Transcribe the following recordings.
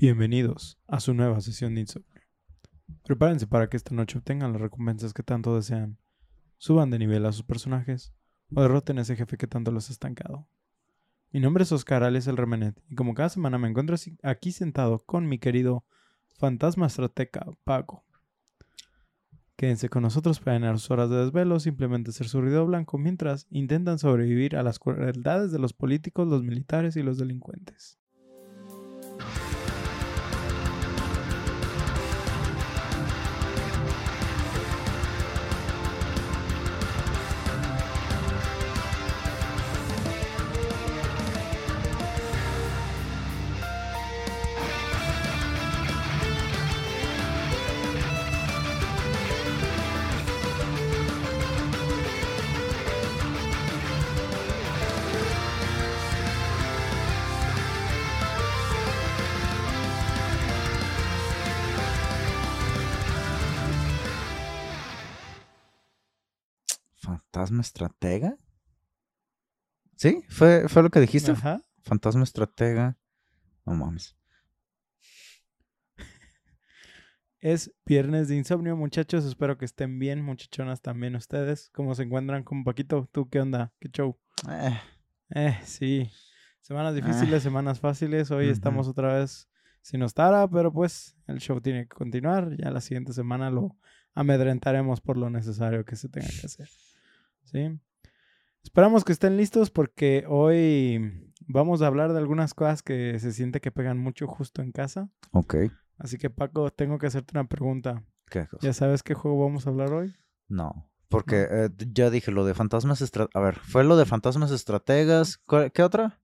Bienvenidos a su nueva sesión de insomnio. Prepárense para que esta noche obtengan las recompensas que tanto desean, suban de nivel a sus personajes o derroten a ese jefe que tanto los ha estancado. Mi nombre es Oscar Alex el Remenet y como cada semana me encuentro aquí sentado con mi querido fantasma estrateca Paco. Quédense con nosotros para llenar sus horas de desvelo, simplemente ser su ruido blanco mientras intentan sobrevivir a las crueldades de los políticos, los militares y los delincuentes. ¿Fantasma estratega? ¿Sí? ¿Fue, fue lo que dijiste? Ajá. Fantasma estratega. No mames. Es viernes de insomnio, muchachos. Espero que estén bien, muchachonas también ustedes. ¿Cómo se encuentran con Paquito? ¿Tú qué onda? ¿Qué show? Eh, Eh, sí. Semanas difíciles, semanas fáciles. Hoy estamos otra vez sin Ostara, pero pues el show tiene que continuar. Ya la siguiente semana lo amedrentaremos por lo necesario que se tenga que hacer. ¿Sí? Esperamos que estén listos porque hoy vamos a hablar de algunas cosas que se siente que pegan mucho justo en casa. ok. Así que Paco, tengo que hacerte una pregunta. ¿Qué cosa? ¿Ya sabes qué juego vamos a hablar hoy? No. Porque eh, ya dije lo de fantasmas estrategas. A ver, fue lo de fantasmas estrategas. ¿Cuál- ¿Qué otra?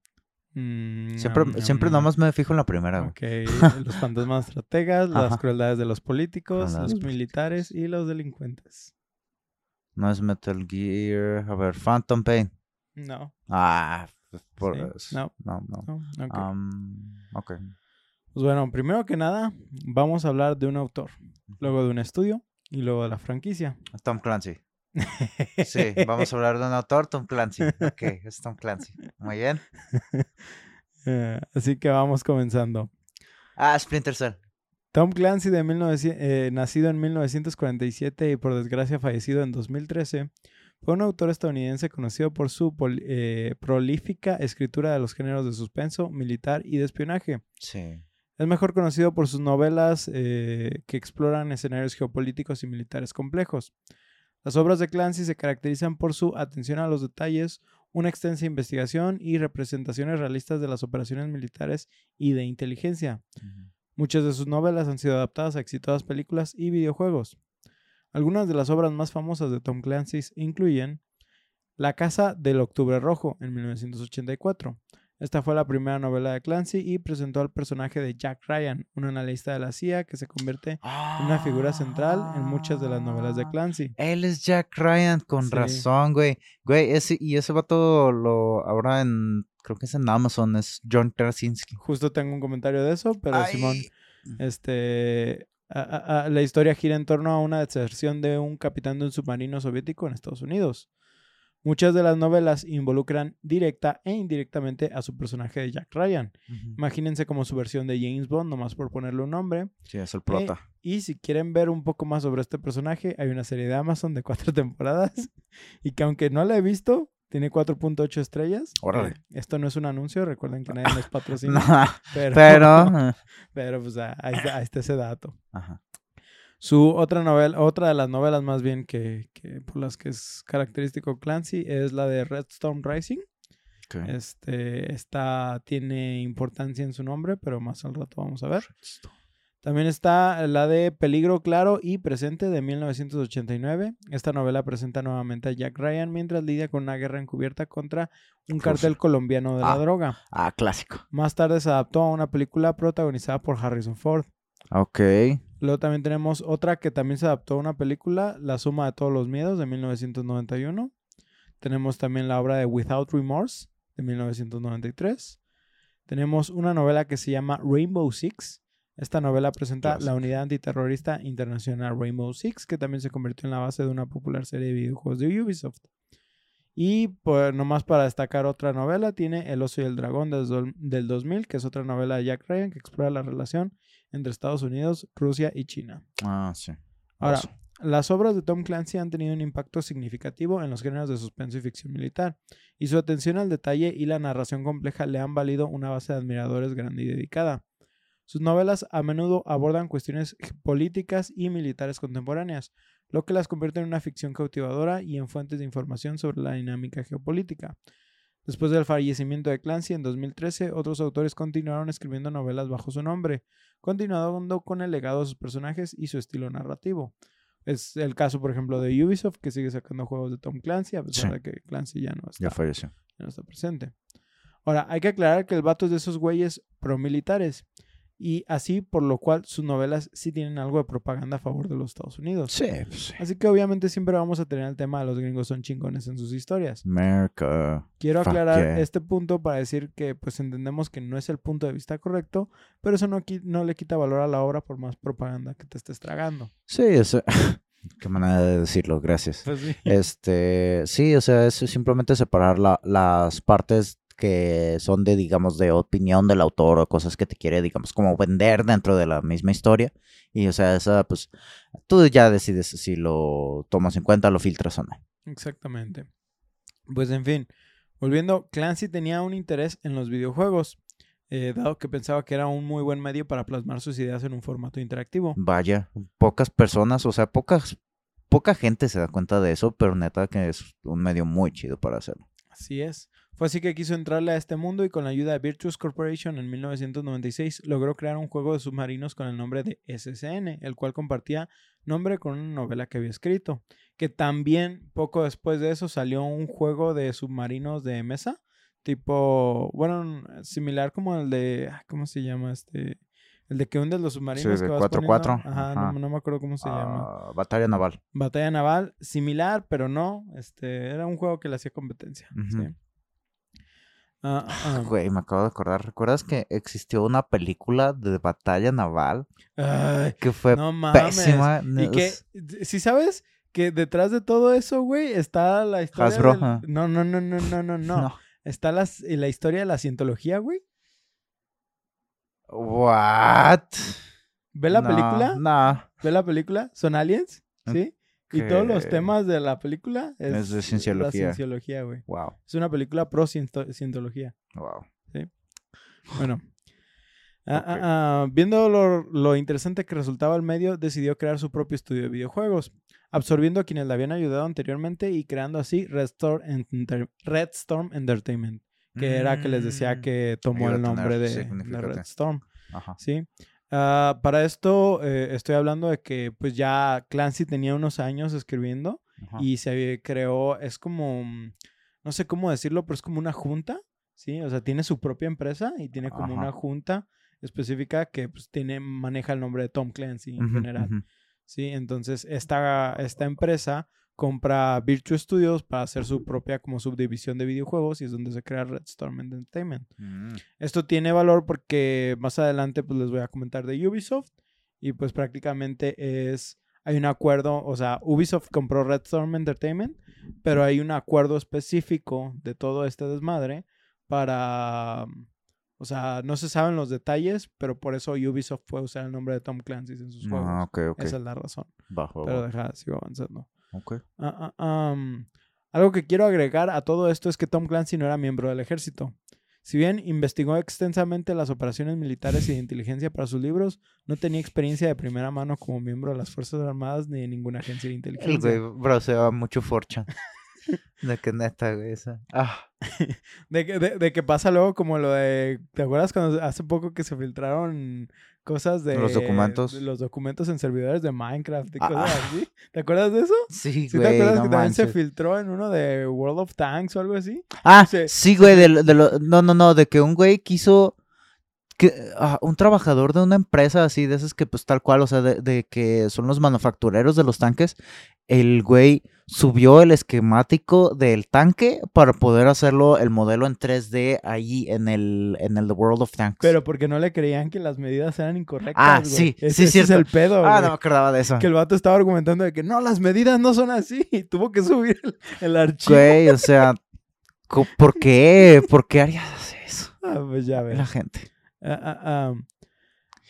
Mm, Siempre, ñam, siempre ñam. nada más me fijo en la primera. Ok, los fantasmas estrategas, las crueldades de los políticos, los militares y los delincuentes. No es Metal Gear. A ver, Phantom Pain. No, Ah, pues, por Sí, eso. no. no. no. no, ok. Am, ok. Pues bueno, primero que nada, vamos a hablar de un autor, luego de un estudio y luego de la franquicia. Tom Clancy. Sí, vamos a hablar de un autor, Tom Clancy. Ok, es Tom Clancy. Muy bien. Eh, así que vamos comenzando. Ah, Splinter Cell. Tom Clancy, de 1900 eh, nacido en 1947 y por desgracia fallecido en 2013, fue un autor estadounidense conocido por su pol- eh, prolífica escritura de los géneros de suspenso, militar y de espionaje. Sí. Es mejor conocido por sus novelas eh, que exploran escenarios geopolíticos y militares complejos. Las obras de Clancy se caracterizan por su atención a los detalles, una extensa investigación y representaciones realistas de las operaciones militares y de inteligencia. Muchas de sus novelas han sido adaptadas a exitosas películas y videojuegos. Algunas de las obras más famosas de Tom Clancy incluyen La Casa del Octubre Rojo en 1984. Esta fue la primera novela de Clancy y presentó al personaje de Jack Ryan, un analista de la CIA que se convierte en una figura central en muchas de las novelas de Ah, Clancy. Él es Jack Ryan, con Sí. razón, güey. Güey, ese, y ese vato lo ahora en, creo que es en Amazon, es John Krasinski. Justo tengo un comentario de eso, pero Ay, Simón, este, a- a- a- la historia gira en torno a una deserción de un capitán de un submarino soviético en Estados Unidos. Muchas de las novelas involucran directa e indirectamente a su personaje de Jack Ryan. Imagínense como su versión de James Bond, nomás por ponerle un nombre. Sí, es el prota. Y si quieren ver un poco más sobre este personaje, hay una serie de Amazon de cuatro temporadas y que aunque no la he visto, tiene 4.8 estrellas. Órale. Eh, esto no es un anuncio, recuerden que nadie nos patrocina. No, pero, pero... eh, pero pues ah, ahí está, ahí está ese dato. Ajá. Su otra novela, otra de las novelas más bien que, que por las que es característico Clancy es la de Redstone Rising. ok. Este, esta tiene importancia en su nombre, pero más al rato vamos a ver. También está la de Peligro Claro y Presente de 1989. Esta novela presenta nuevamente a Jack Ryan mientras lidia con una guerra encubierta contra un cartel colombiano de la Ah. droga. Ah, clásico. Más tarde se adaptó a una película protagonizada por Harrison Ford. Ok. Luego también tenemos otra que también se adaptó a una película, La suma de todos los miedos de 1991. Tenemos también la obra de Without Remorse de 1993. Tenemos una novela que se llama Rainbow Six. Esta novela presenta la unidad antiterrorista internacional Rainbow Six, que también se convirtió en la base de una popular serie de videojuegos de Ubisoft. Y pues nomás para destacar otra novela, tiene El oso y el dragón del, dos- del 2000, que es otra novela de Jack Ryan que explora la relación entre Estados Unidos, Rusia y China. Ah, sí. Ahora, Oso. las obras de Tom Clancy han tenido un impacto significativo en los géneros de suspenso y ficción militar, y su atención al detalle y la narración compleja le han valido una base de admiradores grande y dedicada. Sus novelas a menudo abordan cuestiones políticas y militares contemporáneas, lo que las convierte en una ficción cautivadora y en fuentes de información sobre la dinámica geopolítica. Después del fallecimiento de Clancy en 2013, otros autores continuaron escribiendo novelas bajo su nombre, continuando con el legado de sus personajes y su estilo narrativo. Es el caso, por ejemplo, de Ubisoft, que sigue sacando juegos de Tom Clancy, a pesar Sí. de que Clancy ya no está, Ya falleció. ya no está presente. Ahora, hay que aclarar que el vato es de esos güeyes promilitares. Y así, por lo cual, sus novelas sí tienen algo de propaganda a favor de los Estados Unidos. Sí, sí. Así que obviamente siempre vamos a tener el tema de los gringos son chingones en sus historias. America. Quiero Fuck aclarar yeah. este punto para decir que pues entendemos que no es el punto de vista correcto, pero eso no, no le quita valor a la obra por más propaganda que te estés tragando. Sí, eso. Qué manera de decirlo, gracias. Pues sí. Este, sí, o sea, es simplemente separar la- las partes que son de, digamos, de opinión del autor o cosas que te quiere, digamos, como vender dentro de la misma historia. Y, o sea, esa, pues, tú ya decides si lo tomas en cuenta, lo filtras o no. Exactamente. Pues en fin, volviendo, Clancy tenía un interés en los videojuegos, eh, dado que pensaba que era un muy buen medio para plasmar sus ideas en un formato interactivo. Vaya, pocas personas, o sea, pocas, poca gente se da cuenta de eso, pero neta que es un medio muy chido para hacerlo. Así es. Fue así que quiso entrarle a este mundo y con la ayuda de Virtuous Corporation en 1996 logró crear un juego de submarinos con el nombre de SSN, el cual compartía nombre con una novela que había escrito. Que también poco después de eso salió un juego de submarinos de mesa, tipo, bueno, similar como el de, ¿cómo se llama este? El de que hundes los submarinos. Sí, de que vas 4-4, poniendo. Ajá, no- me acuerdo cómo se llama. Ah, batalla naval. Batalla naval, similar, pero no. Este, era un juego que le hacía competencia. Sí. Ah, ah, Güey, me acabo de acordar. ¿Recuerdas que existió una película de batalla naval ay, que fue no mames. pésima? Y que, si sabes que detrás de todo eso, güey, está la historia. Hasbro, del-. No, no, no, no, no, no, no. Está las- la historia de la cientología, güey. What? ¿Ve la No, película? No. ¿Ve la película? ¿Son aliens? ¿Sí? Y todos los temas de la película es, Es de La cienciología. cienciología, güey. Wow. Es una película pro ciento- cientología. Wow. Bueno. Ah, ah, ah, viendo lo, lo interesante que resultaba el medio, decidió crear su propio estudio de videojuegos, absorbiendo a quienes le habían ayudado anteriormente y creando así Red Storm, Enter- Red Storm Entertainment, que era que les decía Mm. que tomó el nombre de, de. Red Storm. Ajá. ¿sí? Ah, para esto eh, estoy hablando de que pues ya Clancy tenía unos años escribiendo ajá. y se creó, es como, mm, no sé cómo decirlo, pero es como una junta, ¿sí? O sea, tiene su propia empresa y tiene como Ajá. una junta específica que pues tiene, maneja el nombre de Tom Clancy en general, ujú. ¿sí? Entonces, esta, esta empresa compra Virtue Studios para hacer su propia como subdivisión de videojuegos y es donde se crea Red Storm Entertainment. Mm. Esto tiene valor porque más adelante pues les voy a comentar de Ubisoft y pues prácticamente es hay un acuerdo, o sea, Ubisoft compró Red Storm Entertainment, pero hay un acuerdo específico de todo este desmadre para o sea, no se saben los detalles, pero por eso Ubisoft puede usar el nombre de Tom Clancy en sus juegos. Ah, ok. Esa es la razón. Bajo. Pero deja, sigo avanzando. Ok. Ah, ah, algo que quiero agregar a todo esto es que Tom Clancy no era miembro del ejército. Si bien investigó extensamente las operaciones militares y de inteligencia para sus libros, no tenía experiencia de primera mano como miembro de las Fuerzas Armadas ni de ninguna agencia de El inteligencia. güey, bro, se va mucho forchan. De que neta, güey. esa- Ah, De, que- de- de que pasa luego como lo de... ¿Te acuerdas cuando hace poco que se filtraron cosas de... Los documentos. de los documentos en servidores de Minecraft y Ah. cosas así? ¿Te acuerdas de eso? sí, ¿Sí te güey. acuerdas no que también se filtró en uno de World of Tanks o algo así? Ah, sí, güey. De, lo- de lo- no, no, no. De que un güey quiso. Que ah, un trabajador de una empresa así, de esas que pues tal cual, o sea, de, de que son los manufactureros de los tanques, el güey subió el esquemático del tanque para poder hacerlo el modelo en 3D ahí en el, en el The World of Tanks. Pero porque no le creían que las medidas eran incorrectas. Ah, güey. sí, Ese- sí, ese es el pedo. ah, güey. no me acordaba de eso. Que el vato estaba argumentando de que no, las medidas no son así. Y tuvo que subir el, el archivo. Güey, o sea, ¿por qué? ¿Por qué harías eso? Ah, pues ya ves. La gente. Ah,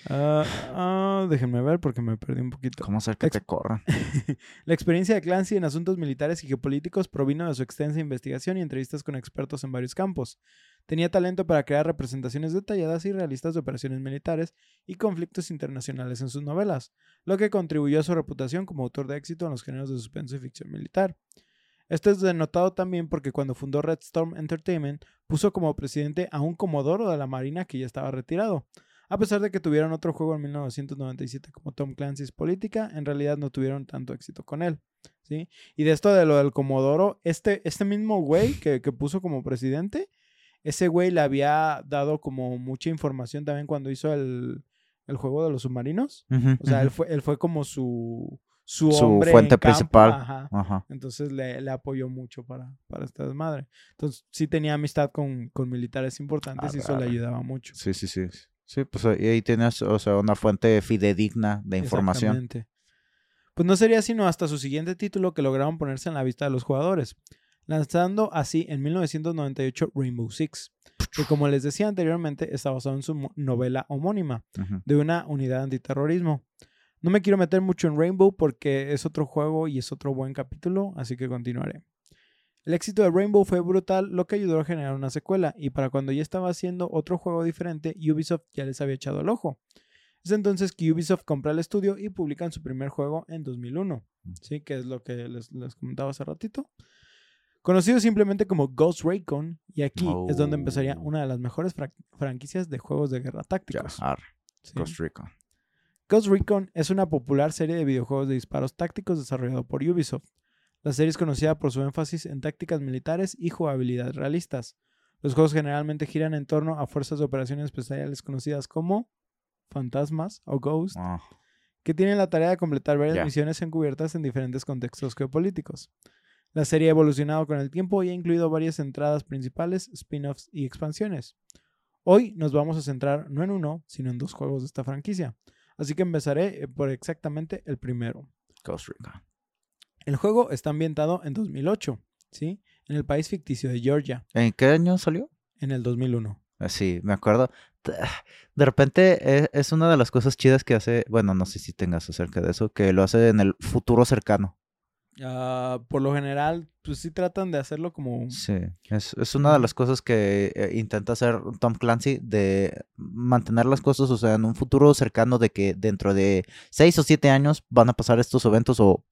ah, ah. Déjenme ver porque me perdí un poquito. ¿Cómo hacer que Ex- te corran? La experiencia de Clancy en asuntos militares y geopolíticos provino de su extensa investigación y entrevistas con expertos en varios campos. Tenía talento para crear representaciones detalladas y realistas de operaciones militares y conflictos internacionales en sus novelas, lo que contribuyó a su reputación como autor de éxito en los géneros de suspenso y ficción militar. Esto es denotado también porque cuando fundó Red Storm Entertainment puso como presidente a un comodoro de la Marina que ya estaba retirado. A pesar de que tuvieron otro juego en 1997 como Tom Clancy's Política, en realidad no tuvieron tanto éxito con él. ¿sí? Y de esto de lo del Comodoro, este, este mismo güey que, que puso como presidente, ese güey le había dado como mucha información también cuando hizo el, el juego de los submarinos. O sea, él fue, él fue como su, su, fuente en campo, principal. ajá. Ajá. Entonces le, le apoyó mucho para, para esta desmadre. Entonces sí tenía amistad con, con militares importantes y eso le ayudaba mucho. Sí, sí, sí. Sí, pues ahí ahí tienes, o sea, una fuente fidedigna de información. Exactamente. Pues no sería sino hasta su siguiente título que lograron ponerse en la vista de los jugadores, lanzando así en 1998 Rainbow Six, que como les decía anteriormente está basado en su novela homónima de una unidad antiterrorismo. No me quiero meter mucho en Rainbow porque es otro juego y es otro buen capítulo, así que continuaré. El éxito de Rainbow fue brutal, lo que ayudó a generar una secuela, y para cuando ya estaba haciendo otro juego diferente, Ubisoft ya les había echado el ojo. Es entonces que Ubisoft compra el estudio y publican su primer juego en 2001, ¿sí? que es lo que les, les comentaba hace ratito. Conocido simplemente como Ghost Recon, y aquí es donde empezaría Oh. una de las mejores fra- franquicias de juegos de guerra tácticos. Costa Rica. Ghost Recon es una popular serie de videojuegos de disparos tácticos desarrollado por Ubisoft. La serie es conocida por su énfasis en tácticas militares y jugabilidad realistas. Los juegos generalmente giran en torno a fuerzas de operaciones especiales conocidas como fantasmas o ghost, Ah, que tienen la tarea de completar varias misiones encubiertas en diferentes contextos geopolíticos. La serie ha evolucionado con el tiempo y ha incluido varias entradas principales, spin-offs y expansiones. Hoy nos vamos a centrar no en uno, sino en dos juegos de esta franquicia. Así que empezaré eh, por exactamente el primero. Costa Rica. El juego está ambientado en 2008, ¿sí? En el país ficticio de Georgia, ¿En qué año salió? en el 2001. Ah, Sí, me acuerdo. De repente e- es una de las cosas chidas que hace, bueno, no sé si tengas acerca de eso, que lo hace en el futuro cercano. Ah, por lo general, pues sí tratan de hacerlo como... Sí, es, es una de las cosas que eh, intenta hacer Tom Clancy de mantener las cosas, o sea, en un futuro cercano de que dentro de seis o siete años van a pasar estos eventos o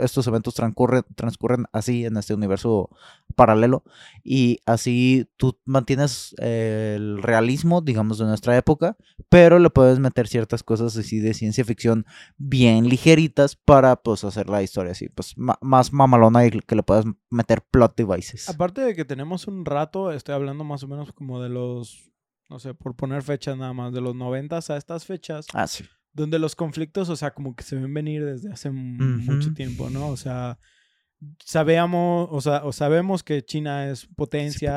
estos eventos transcurren, transcurren así en este universo paralelo. Y así tú mantienes eh, el realismo, digamos, de nuestra época, pero le puedes meter ciertas cosas así de ciencia ficción bien ligeritas para pues hacer la historia así, pues ma- más mamalona y que le puedas meter plot devices. Aparte de que tenemos un rato, estoy hablando más o menos como de los, no sé, por poner fechas nada más, de los noventas a estas fechas, Ah, sí. donde los conflictos, o sea, como que se ven venir desde hace m- mucho Ujú. tiempo, ¿no? O sea, sabíamos, o sea, o sabemos que China es potencia,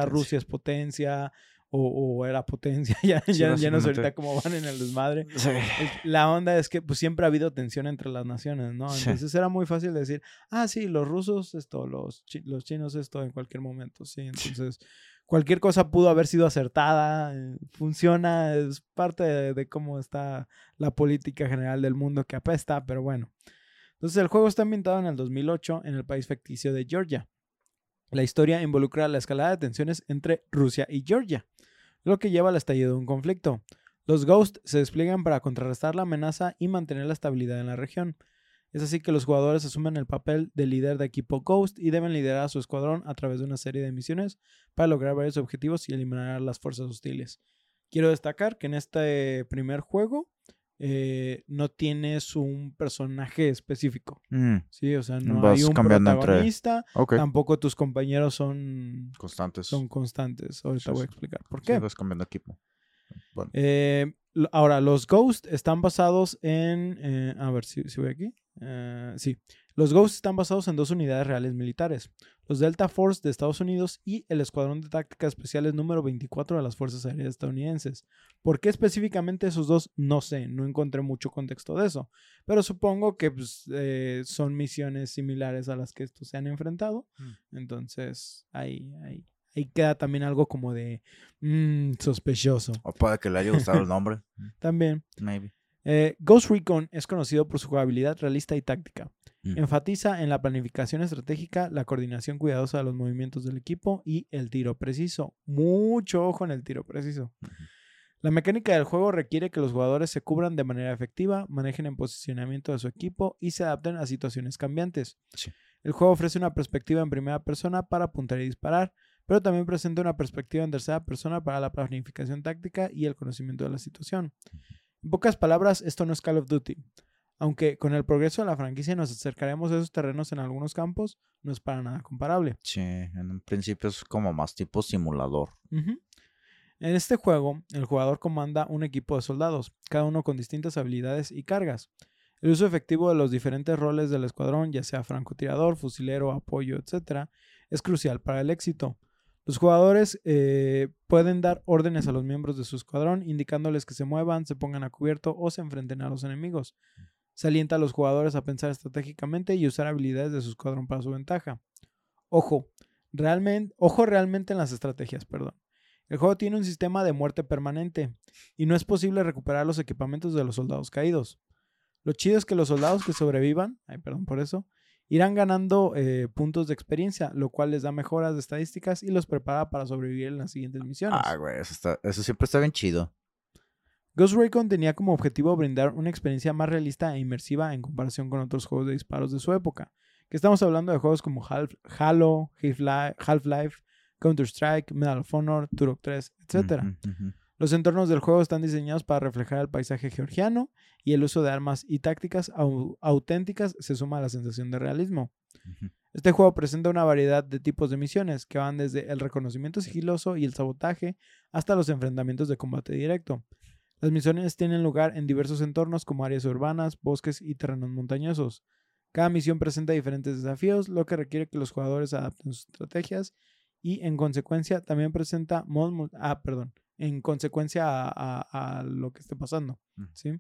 potencia. Rusia es potencia, o, o era potencia, ya, Sí, ya, ya no sé ahorita cómo van en el desmadre. Sí. La onda es que pues siempre ha habido tensión entre las naciones, ¿no? Sí. Entonces era muy fácil decir, ah, sí, los rusos esto, los, chi- los chinos esto en cualquier momento, sí. Entonces, cualquier cosa pudo haber sido acertada, eh, funciona, es parte de, de cómo está la política general del mundo que apesta, pero bueno. Entonces, el juego está ambientado en el 2008 en el país ficticio de Georgia. La historia involucra la escalada de tensiones entre Rusia y Georgia, lo que lleva al estallido de un conflicto. Los Ghosts se despliegan para contrarrestar la amenaza y mantener la estabilidad en la región. Es así que los jugadores asumen el papel de líder de equipo Ghost y deben liderar a su escuadrón a través de una serie de misiones para lograr varios objetivos y eliminar a las fuerzas hostiles. Quiero destacar que en este primer juego eh, no tienes un personaje específico, Mm, ¿sí? O sea, no Vas hay un entre- protagonista, tampoco tus compañeros son, Constantes. son constantes. Ahorita Sí, voy a sí. explicar por Sí, qué. vas cambiando equipo. Bueno. Eh, ahora, los Ghosts están basados en... eh, a ver si, si voy aquí. Sí. Los Ghosts están basados en dos unidades reales militares. Los Delta Force de Estados Unidos y el Escuadrón de Tácticas Especiales número 24 de las Fuerzas Aéreas Estadounidenses. ¿Por qué específicamente esos dos? No sé, no encontré mucho contexto de eso. Pero supongo que pues, eh, son misiones similares a las que estos se han enfrentado. Entonces, ahí, ahí, ahí queda también algo como de mm, sospechoso. O puede que le haya gustado el nombre. También, Maybe. Eh, Ghost Recon es conocido por su jugabilidad realista y táctica. Mm. Enfatiza en la planificación estratégica, la coordinación cuidadosa de los movimientos del equipo y el tiro preciso. Mucho ojo en el tiro preciso. La mecánica del juego requiere que los jugadores se cubran de manera efectiva, manejen el posicionamiento de su equipo y se adapten a situaciones cambiantes. Sí. El juego ofrece una perspectiva en primera persona para apuntar y disparar, pero también presenta una perspectiva en tercera persona para la planificación táctica y el conocimiento de la situación. En pocas palabras, esto no es Call of Duty. Aunque con el progreso de la franquicia nos acercaremos a esos terrenos en algunos campos, no es para nada comparable. Sí, en un principio es como más tipo simulador. En este juego, el jugador comanda un equipo de soldados, cada uno con distintas habilidades y cargas. El uso efectivo de los diferentes roles del escuadrón, ya sea francotirador, fusilero, apoyo, etc., es crucial para el éxito. Los jugadores eh, pueden dar órdenes a los miembros de su escuadrón, indicándoles que se muevan, se pongan a cubierto o se enfrenten a los enemigos. Se alienta a los jugadores a pensar estratégicamente y usar habilidades de su escuadrón para su ventaja. Ojo, realmente, ojo realmente en las estrategias, perdón. El juego tiene un sistema de muerte permanente y no es posible recuperar los equipamientos de los soldados caídos. Lo chido es que los soldados que sobrevivan, ay, perdón por eso, irán ganando eh, puntos de experiencia, lo cual les da mejoras de estadísticas y los prepara para sobrevivir en las siguientes misiones. Ah, güey, eso, está, eso siempre está bien chido. Ghost Recon tenía como objetivo brindar una experiencia más realista e inmersiva en comparación con otros juegos de disparos de su época. Que estamos hablando de juegos como Half- Halo, Half-Li- Half-Life, Counter-Strike, Medal of Honor, Turok 3, etc. Ujú. Los entornos del juego están diseñados para reflejar el paisaje georgiano y el uso de armas y tácticas au- auténticas se suma a la sensación de realismo. Este juego presenta una variedad de tipos de misiones que van desde el reconocimiento sigiloso y el sabotaje hasta los enfrentamientos de combate directo. Las misiones tienen lugar en diversos entornos como áreas urbanas, bosques y terrenos montañosos. Cada misión presenta diferentes desafíos, lo que requiere que los jugadores adapten sus estrategias y en consecuencia también presenta ah, perdón, en consecuencia a, a- a lo que esté pasando. ¿sí?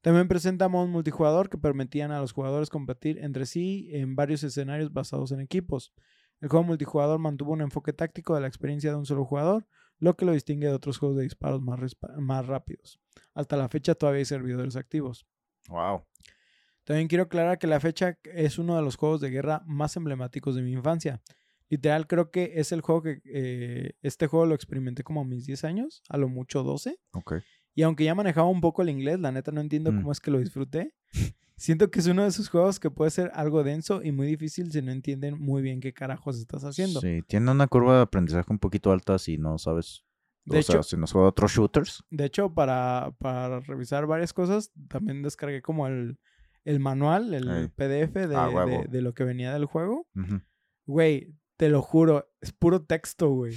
También presenta modos multijugador que permitían a los jugadores competir entre sí en varios escenarios basados en equipos. El juego multijugador mantuvo un enfoque táctico de la experiencia de un solo jugador, lo que lo distingue de otros juegos de disparos más, más rápidos. Hasta la fecha todavía hay servidores activos. Wow. También quiero aclarar que la fecha es uno de los juegos de guerra más emblemáticos de mi infancia. Literal, creo que es el juego que eh, este juego lo experimenté como a mis 10 años, a lo mucho 12. Ok. Y aunque ya manejaba un poco el inglés, la neta no entiendo Mm. cómo es que lo disfruté. Siento que es uno de esos juegos que puede ser algo denso y muy difícil si no entienden muy bien qué carajos estás haciendo. Sí, tiene una curva de aprendizaje un poquito alta si no sabes. De o sea, hecho- si no juega otros shooters. De hecho, para, para revisar varias cosas, también descargué como el, el manual, el Ey. PDF de, Ah, de- de lo que venía del juego. Güey, te lo juro, es puro texto, güey.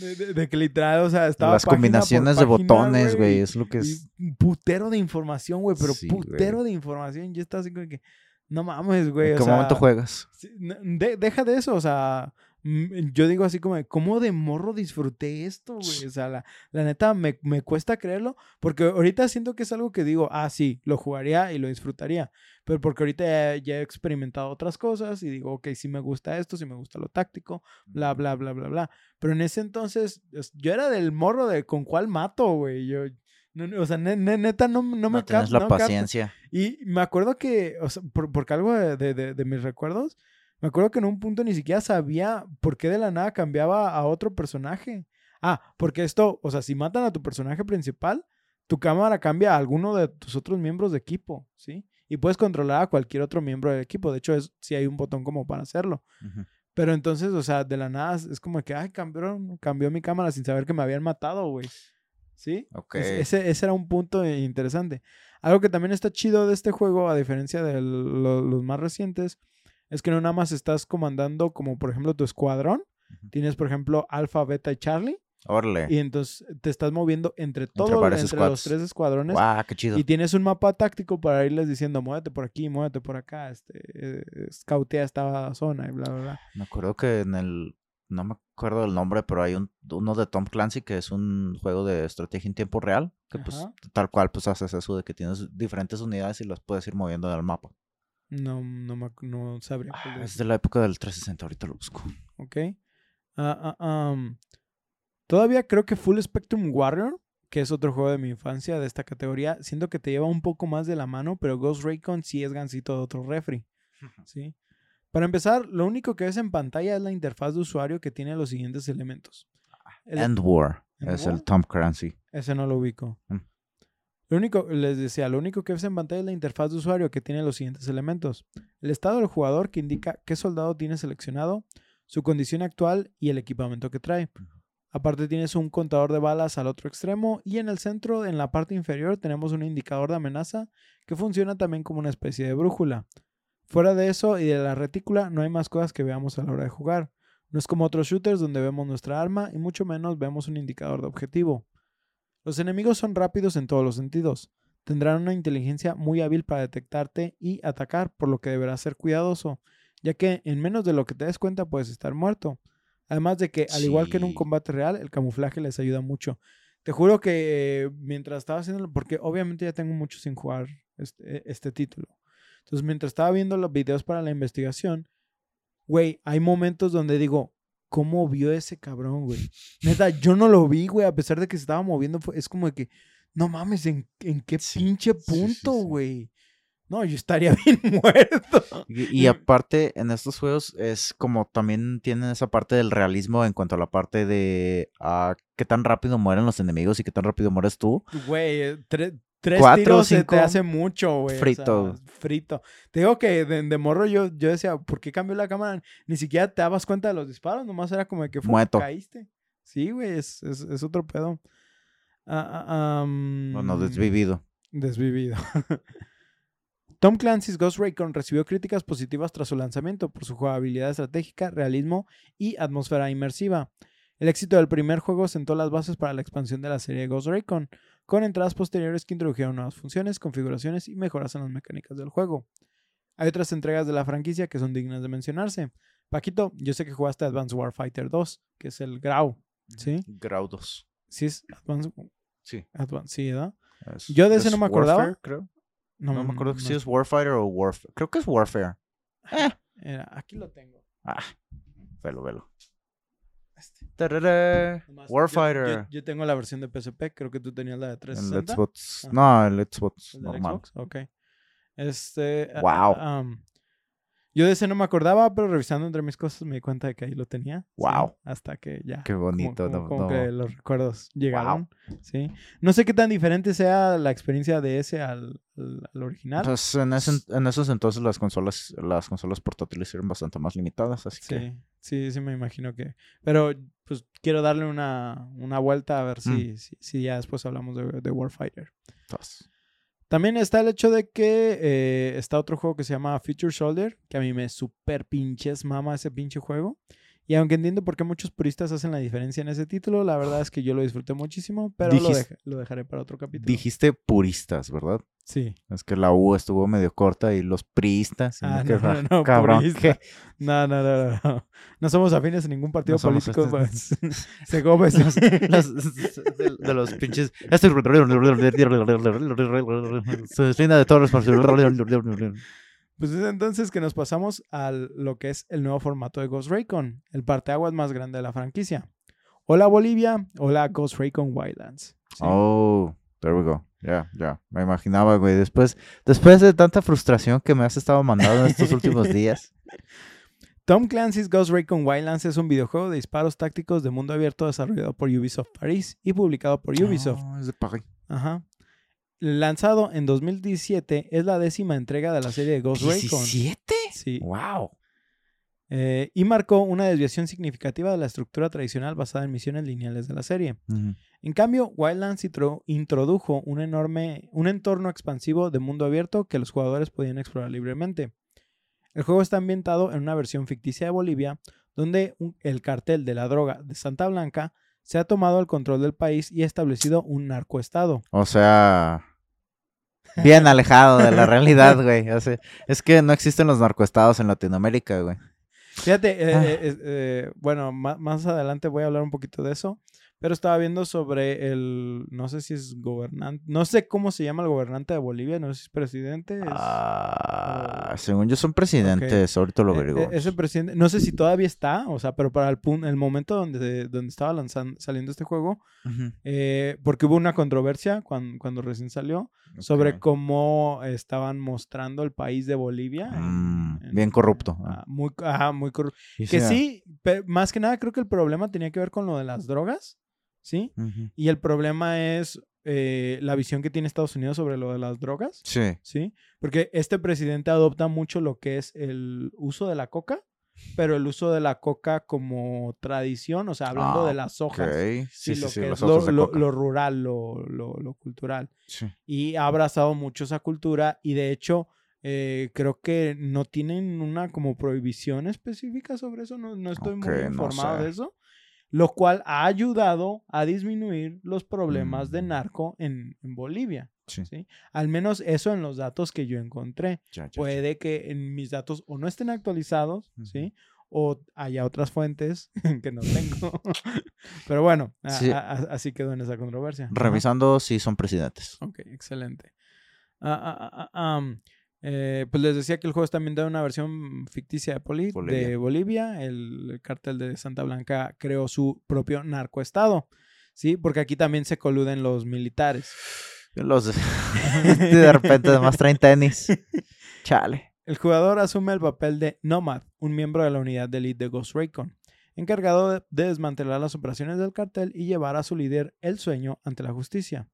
De, de- de que literal, o sea, estaba Las página por combinaciones de botones, güey, es lo que es. Un putero de información, güey, pero Sí, putero de información. Yo estaba así como que, no mames, güey. ¿En o qué sea, momento juegas? de- deja de eso, o sea, yo digo así como, de, ¿cómo de morro disfruté esto, güey? O sea, la, la neta me, me cuesta creerlo, porque ahorita siento que es algo que digo, ah, sí, lo jugaría y lo disfrutaría, pero porque ahorita ya, ya he experimentado otras cosas y digo, ok, sí me gusta esto, sí me gusta lo táctico, bla, bla, bla, bla, bla. Pero en ese entonces, es- yo era del morro de con cuál mato, güey. Yo, no, o sea, ne- ne- neta, no, no me No tienes cap- la no capta. paciencia. Y me acuerdo que, o sea, por- porque algo de- de mis recuerdos, me acuerdo que en un punto ni siquiera sabía por qué de la nada cambiaba a otro personaje. Ah, porque esto, o sea, si matan a tu personaje principal, tu cámara cambia a alguno de tus otros miembros de equipo, ¿sí? Y puedes controlar a cualquier otro miembro del equipo. De hecho, es, sí hay un botón como para hacerlo. Ujú. Pero entonces, o sea, de la nada es como que, ay, cambió, cambió mi cámara sin saber que me habían matado, güey. ¿Sí? Ok. Es- ese, ese era un punto interesante. Algo que también está chido de este juego, a diferencia de lo- los más recientes, es que no nada más estás comandando como, por ejemplo, tu escuadrón. Ujú. Tienes, por ejemplo, Alpha, Beta y Charlie. Órale. Y entonces te estás moviendo entre todos, varios entre, los tres escuadrones. Guau, qué chido. Y tienes un mapa táctico para irles diciendo, muévete por aquí, muévete por acá, este, eh, scoutea esta zona y bla, bla, bla. Me acuerdo que en el. No me acuerdo del nombre, pero hay un, uno de Tom Clancy que es un juego de estrategia en tiempo real. Que pues Ajá. tal cual pues haces eso de que tienes diferentes unidades y las puedes ir moviendo en el mapa. No, no, me no sabría. Ah, es. De la época del 360, ahorita lo busco. Ok. Ah, ah, Todavía creo que Full Spectrum Warrior, que es otro juego de mi infancia de esta categoría, siento que te lleva un poco más de la mano, pero Ghost Recon sí es gancito de otro refri. ¿sí? Para empezar, lo único que ves en pantalla es la interfaz de usuario que tiene los siguientes elementos. El- End War. ¿End es War? el Tom Clancy. Ese no lo ubico. Mm. Lo único, les decía, lo único que ves en pantalla es la interfaz de usuario que tiene los siguientes elementos. El estado del jugador que indica qué soldado tiene seleccionado, su condición actual y el equipamiento que trae. Aparte tienes un contador de balas al otro extremo y en el centro, en la parte inferior, tenemos un indicador de amenaza que funciona también como una especie de brújula. Fuera de eso y de la retícula no hay más cosas que veamos a la hora de jugar. No es como otros shooters donde vemos nuestra arma y mucho menos vemos un indicador de objetivo. Los enemigos son rápidos en todos los sentidos. Tendrán una inteligencia muy hábil para detectarte y atacar, por lo que deberás ser cuidadoso, ya que en menos de lo que te des cuenta puedes estar muerto. Además de que, al igual que en un combate real, el camuflaje les ayuda mucho. Te juro que eh, mientras estaba haciéndolo, porque obviamente ya tengo mucho sin jugar este, este título. Entonces, mientras estaba viendo los videos para la investigación, güey, hay momentos donde digo, ¿cómo vio ese cabrón, güey? Neta, yo no lo vi, güey, a pesar de que se estaba moviendo. Es como de que, no mames, ¿en, en qué Sí, pinche punto, güey? No, yo estaría bien muerto. Y, y aparte, en estos juegos es como también tienen esa parte del realismo en cuanto a la parte de ah, qué tan rápido mueren los enemigos y qué tan rápido mueres tú. Güey, eh, tres Cuatro, tiros se te cinco, hace mucho, güey. o sea, frito. frito. Te digo que de, de morro yo, yo decía, ¿por qué cambió la cámara? Ni siquiera te dabas cuenta de los disparos, nomás era como de que fu, Muerto. caíste. Sí, güey, es, es, es otro pedo. Ah, ah, am, Bueno, desvivido. Desvivido. Tom Clancy's Ghost Recon recibió críticas positivas tras su lanzamiento por su jugabilidad estratégica, realismo y atmósfera inmersiva. El éxito del primer juego sentó las bases para la expansión de la serie Ghost Recon, con entradas posteriores que introdujeron nuevas funciones, configuraciones y mejoras en las mecánicas del juego. Hay otras entregas de la franquicia que son dignas de mencionarse. Paquito, yo sé que jugaste Advanced Warfighter 2, que es el Grau, ¿sí? Graudos. Sí es Advanced, Sí. Advan- sí, ¿verdad? es- Yo de ese es no me acordaba. Warfare, creo. No, me acuerdo no si es Warfighter o Warfare. Creo que es Warfare. Eh. Era, aquí lo tengo. Ah, velo, velo. Este. Tarara, Nomás, yo- Warfighter. Yo, yo tengo la versión de PSP, creo que tú tenías la de el 360. Xbox. Ah. No, el Xbox ¿El normal. Xbox? Ok. Este. Wow. ah, um, yo de ese no me acordaba, pero revisando entre mis cosas me di cuenta de que ahí lo tenía. sí, Wow. hasta que ya. Qué bonito. como, no- como no. que los recuerdos llegaron. Sí. No sé qué tan diferente sea la experiencia de ese al, al- al original. Pues en, ese, en esos entonces las consolas, las consolas portátiles eran bastante más limitadas, así que Sí, sí, sí me imagino que. Pero pues quiero darle una, una vuelta a ver Mm. si, si, si ya después hablamos de, de Warfighter. pues, También está el hecho de que eh, está otro juego que se llama Future Soldier, que a mí me super pinches mama ese pinche juego. Y aunque entiendo por qué muchos puristas hacen la diferencia en ese título, la verdad es que yo lo disfruté muchísimo, pero lo, dej- lo dejaré para otro capítulo. dijiste puristas, ¿verdad? Sí. Es que la U estuvo medio corta y los priistas. Ah, no, no, no, cabrón. No, no, no, no, somos afines a ningún partido político. pues. Se come. De, de los pinches. Se deslinda de todos los Pues es entonces que nos pasamos a lo que es el nuevo formato de Ghost Recon, el parteaguas más grande de la franquicia. Hola Bolivia, hola Ghost Recon Wildlands. Sí. Oh, there we go. Ya, ya. Me imaginaba, güey. Después, después de tanta frustración que me has estado mandando en estos últimos días. Tom Clancy's Ghost Recon Wildlands es un videojuego de disparos tácticos de mundo abierto desarrollado por Ubisoft París y publicado por Ubisoft. Oh, es de París. Ajá. Lanzado en 2017, es la décima entrega de la serie de Ghost Recon. ¿17? Sí. Wow. Eh, y marcó una desviación significativa de la estructura tradicional basada en misiones lineales de la serie. En cambio, Wildlands intro- introdujo un enorme, un entorno expansivo de mundo abierto que los jugadores podían explorar libremente. El juego está ambientado en una versión ficticia de Bolivia, donde un- el cartel de la droga de Santa Blanca se ha tomado el control del país y ha establecido un narcoestado. O sea, bien alejado de la realidad, güey. O sea, es que no existen los narcoestados en Latinoamérica, güey. Fíjate, eh, Ah. eh, eh, bueno, más adelante voy a hablar un poquito de eso, pero estaba viendo sobre el, no sé si es gobernante, no sé cómo se llama el gobernante de Bolivia, no sé si es presidente. es- Ah, según yo son presidentes, ahorita lo Eh, averiguo. eh, ese presidente, no sé si todavía está, o sea, pero para el, el momento donde, donde estaba lanzando, saliendo este juego, eh, porque hubo una controversia cuando, cuando recién salió sobre cómo estaban mostrando el país de Bolivia. Mm, en- bien corrupto. ah, muy, ajá, muy corrupto. Que sea- sí, pe- más que nada creo que el problema tenía que ver con lo de las drogas, ¿sí? Y el problema es eh, la visión que tiene Estados Unidos sobre lo de las drogas, Sí. ¿sí? Porque este presidente adopta mucho lo que es el uso de la coca, pero el uso de la coca como tradición, o sea, hablando Ah, de las hojas. Ok. Sí, lo sí, que los es lo, ojos de lo- coca. lo rural, lo, lo- cultural. Sí. Y ha abrazado mucho esa cultura y de hecho eh, creo que no tienen una como prohibición específica sobre eso, no, no estoy muy no informado sé. de eso, lo cual ha ayudado a disminuir los problemas de Mm. narco en, en Bolivia. Sí. ¿sí? Al menos eso en los datos que yo encontré. Ya, ya, ya. Puede que en mis datos o no estén actualizados. ¿sí? O haya otras fuentes que no tengo. Pero bueno, a- Sí. a- a- así quedó en esa controversia. Ajá. Revisando si son presidentes. Ok, excelente. Ah, ah, ah, eh, pues les decía que el juego está ambientado en una versión ficticia de, Poli- Bolivia. de Bolivia. El, el cártel de Santa Blanca creó su propio narcoestado. Sí, porque aquí también se coluden los militares. Los de repente además traen tenis. Chale. El jugador asume el papel de Nomad, un miembro de la unidad de elite de Ghost Recon, encargado de, de desmantelar las operaciones del cartel y llevar a su líder el sueño ante la justicia.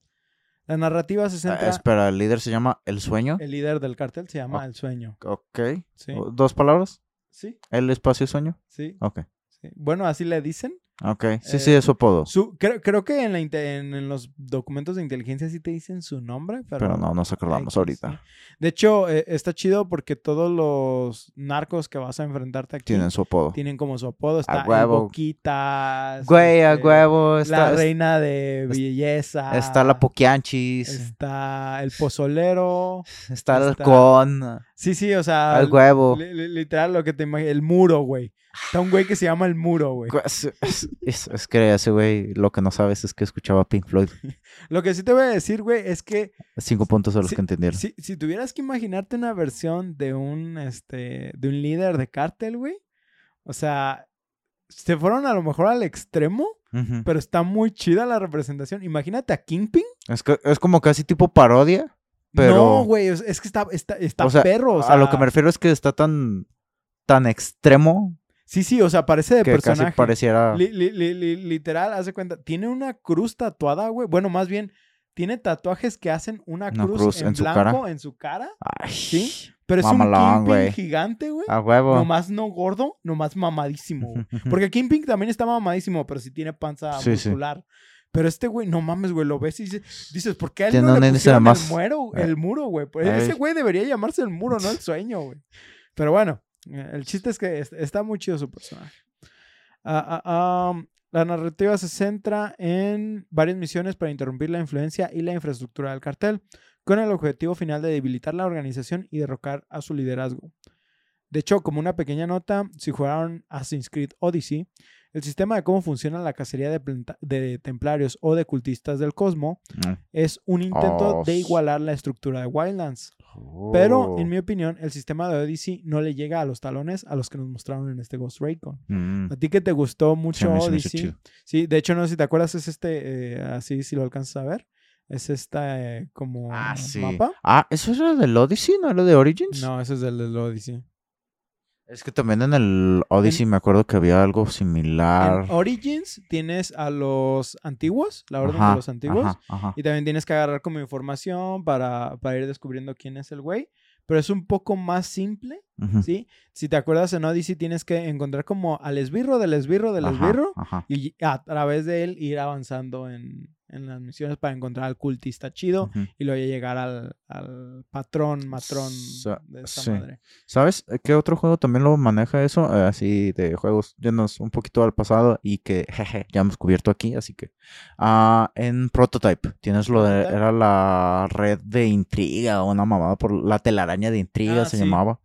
La narrativa se Ah, centra. espera, el líder se llama El Sueño. El líder del cartel se llama Oh. El Sueño. Ok. Sí. ¿Dos palabras? Sí, El espacio sueño. sí. Ok. Sí. Bueno, así le dicen. Ok. Sí, sí, Eh, es su apodo. Su, creo, creo que en, la inte- en, en los documentos de inteligencia sí te dicen su nombre, pero, Pero no nos acordamos ahorita. sí. De hecho, eh, está chido porque todos los narcos que vas a enfrentarte aquí Tienen su apodo. tienen como su apodo. Está el huevo. Boquitas. Güey, a este, huevo. Está, la reina de es- belleza. está la Poquianchis. Está el pozolero. Está el halcón. Sí, sí, o sea. Al huevo. li- li- literal, lo que te imaginas. El muro, güey. Está un güey que se llama el muro, güey. Es, es- es- es que ese güey lo que no sabes es que escuchaba Pink Floyd. Lo que sí te voy a decir, güey, es que Cinco puntos a los que entendieron. si, si tuvieras que imaginarte una versión de un, este, de un líder de cártel, güey, o sea, se fueron a lo mejor al extremo, pero está muy chida la representación. Imagínate a Kingpin. Es, que, es como casi tipo parodia. Pero- No, güey, es, que está, está, está O sea, perro. O a lo que me refiero es que está tan, tan extremo Sí, sí, o sea, parece de que personaje. casi pareciera... Li- li- li- li- literal, hace cuenta. Tiene una cruz tatuada, güey. Bueno, más bien, tiene tatuajes que hacen una Una cruz, cruz en, en su blanco cara. en su cara. Ay, ¿Sí? Pero es Mamalón, un Kingpin güey. gigante, güey. A huevo. Nomás no gordo, nomás mamadísimo. Porque Kingpin también está mamadísimo, pero sí tiene panza Sí, sí. muscular. Pero este güey, no mames, güey, lo ves y dices, dices ¿por qué a él no le pusieron el, muero, Eh. el muro, güey? Pues ese güey debería llamarse el muro, no el sueño, güey. Pero bueno, eh, el chiste es que es- está muy chido su personaje. Ah, ah, um, la narrativa se centra en varias misiones para interrumpir la influencia y la infraestructura del cartel, con el objetivo final de debilitar la organización y derrocar a su liderazgo. De hecho, como una pequeña nota, si jugaron Assassin's Creed Odyssey, el sistema de cómo funciona la cacería de, templarios o de cultistas del cosmo Mm. es un intento Oh, de s- igualar la estructura de Wildlands. Pero, Oh. en mi opinión, el sistema de Odyssey no le llega a los talones a los que nos mostraron en este Ghost Recon. Mm. A ti que te gustó Sí, mucho hizo Odyssey. Sí, de hecho, no sé si te acuerdas, es este, eh, así si lo alcanzas a ver. Es esta eh, como Ah, sí. mapa. Ah, ¿eso era del Odyssey, no era de Origins? No, ese es del del Odyssey. Es que también en el Odyssey me acuerdo que había algo similar. En Origins tienes a los antiguos, la orden Ajá, de los antiguos. ajá, ajá. Y también tienes que agarrar como información para, para ir descubriendo quién es el güey. Pero es un poco más simple. ¿sí? Si te acuerdas en Odyssey tienes que encontrar como al esbirro del esbirro del esbirro y a través de él ir avanzando en, en las misiones para encontrar al cultista chido y luego llegar al, al patrón, matrón Sa- de esta sí. madre. ¿Sabes qué otro juego también lo maneja eso? Eh, así de juegos llenos un poquito al pasado y que jeje, ya hemos cubierto aquí, así que ah, en Prototype tienes lo de era la red de intriga o una mamada por la telaraña de intriga Ah, se sí. llamaba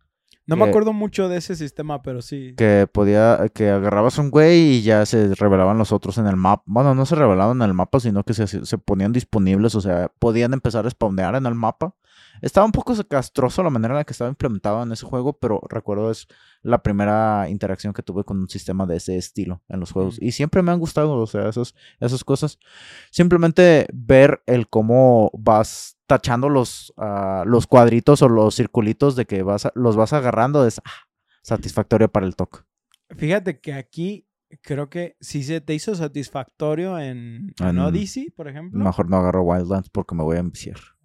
No me acuerdo mucho de ese sistema, pero sí. que podía que agarrabas un güey y ya se revelaban los otros en el mapa. Bueno, no se revelaban en el mapa, sino que se, se ponían disponibles, o sea, podían empezar a spawnear en el mapa. Estaba un poco castroso la manera en la que estaba implementado en ese juego, pero recuerdo es la primera interacción que tuve con un sistema de ese estilo en los juegos. Mm. Y siempre me han gustado, o sea, esos, esas cosas. Simplemente ver el cómo vas tachando los, ah, los cuadritos o los circulitos de que vas a- los vas agarrando es ah, satisfactorio para el toque. Fíjate que aquí creo que si se te hizo satisfactorio en, en En- Odyssey, por ejemplo. Mejor no agarro Wildlands porque me voy a enviciar.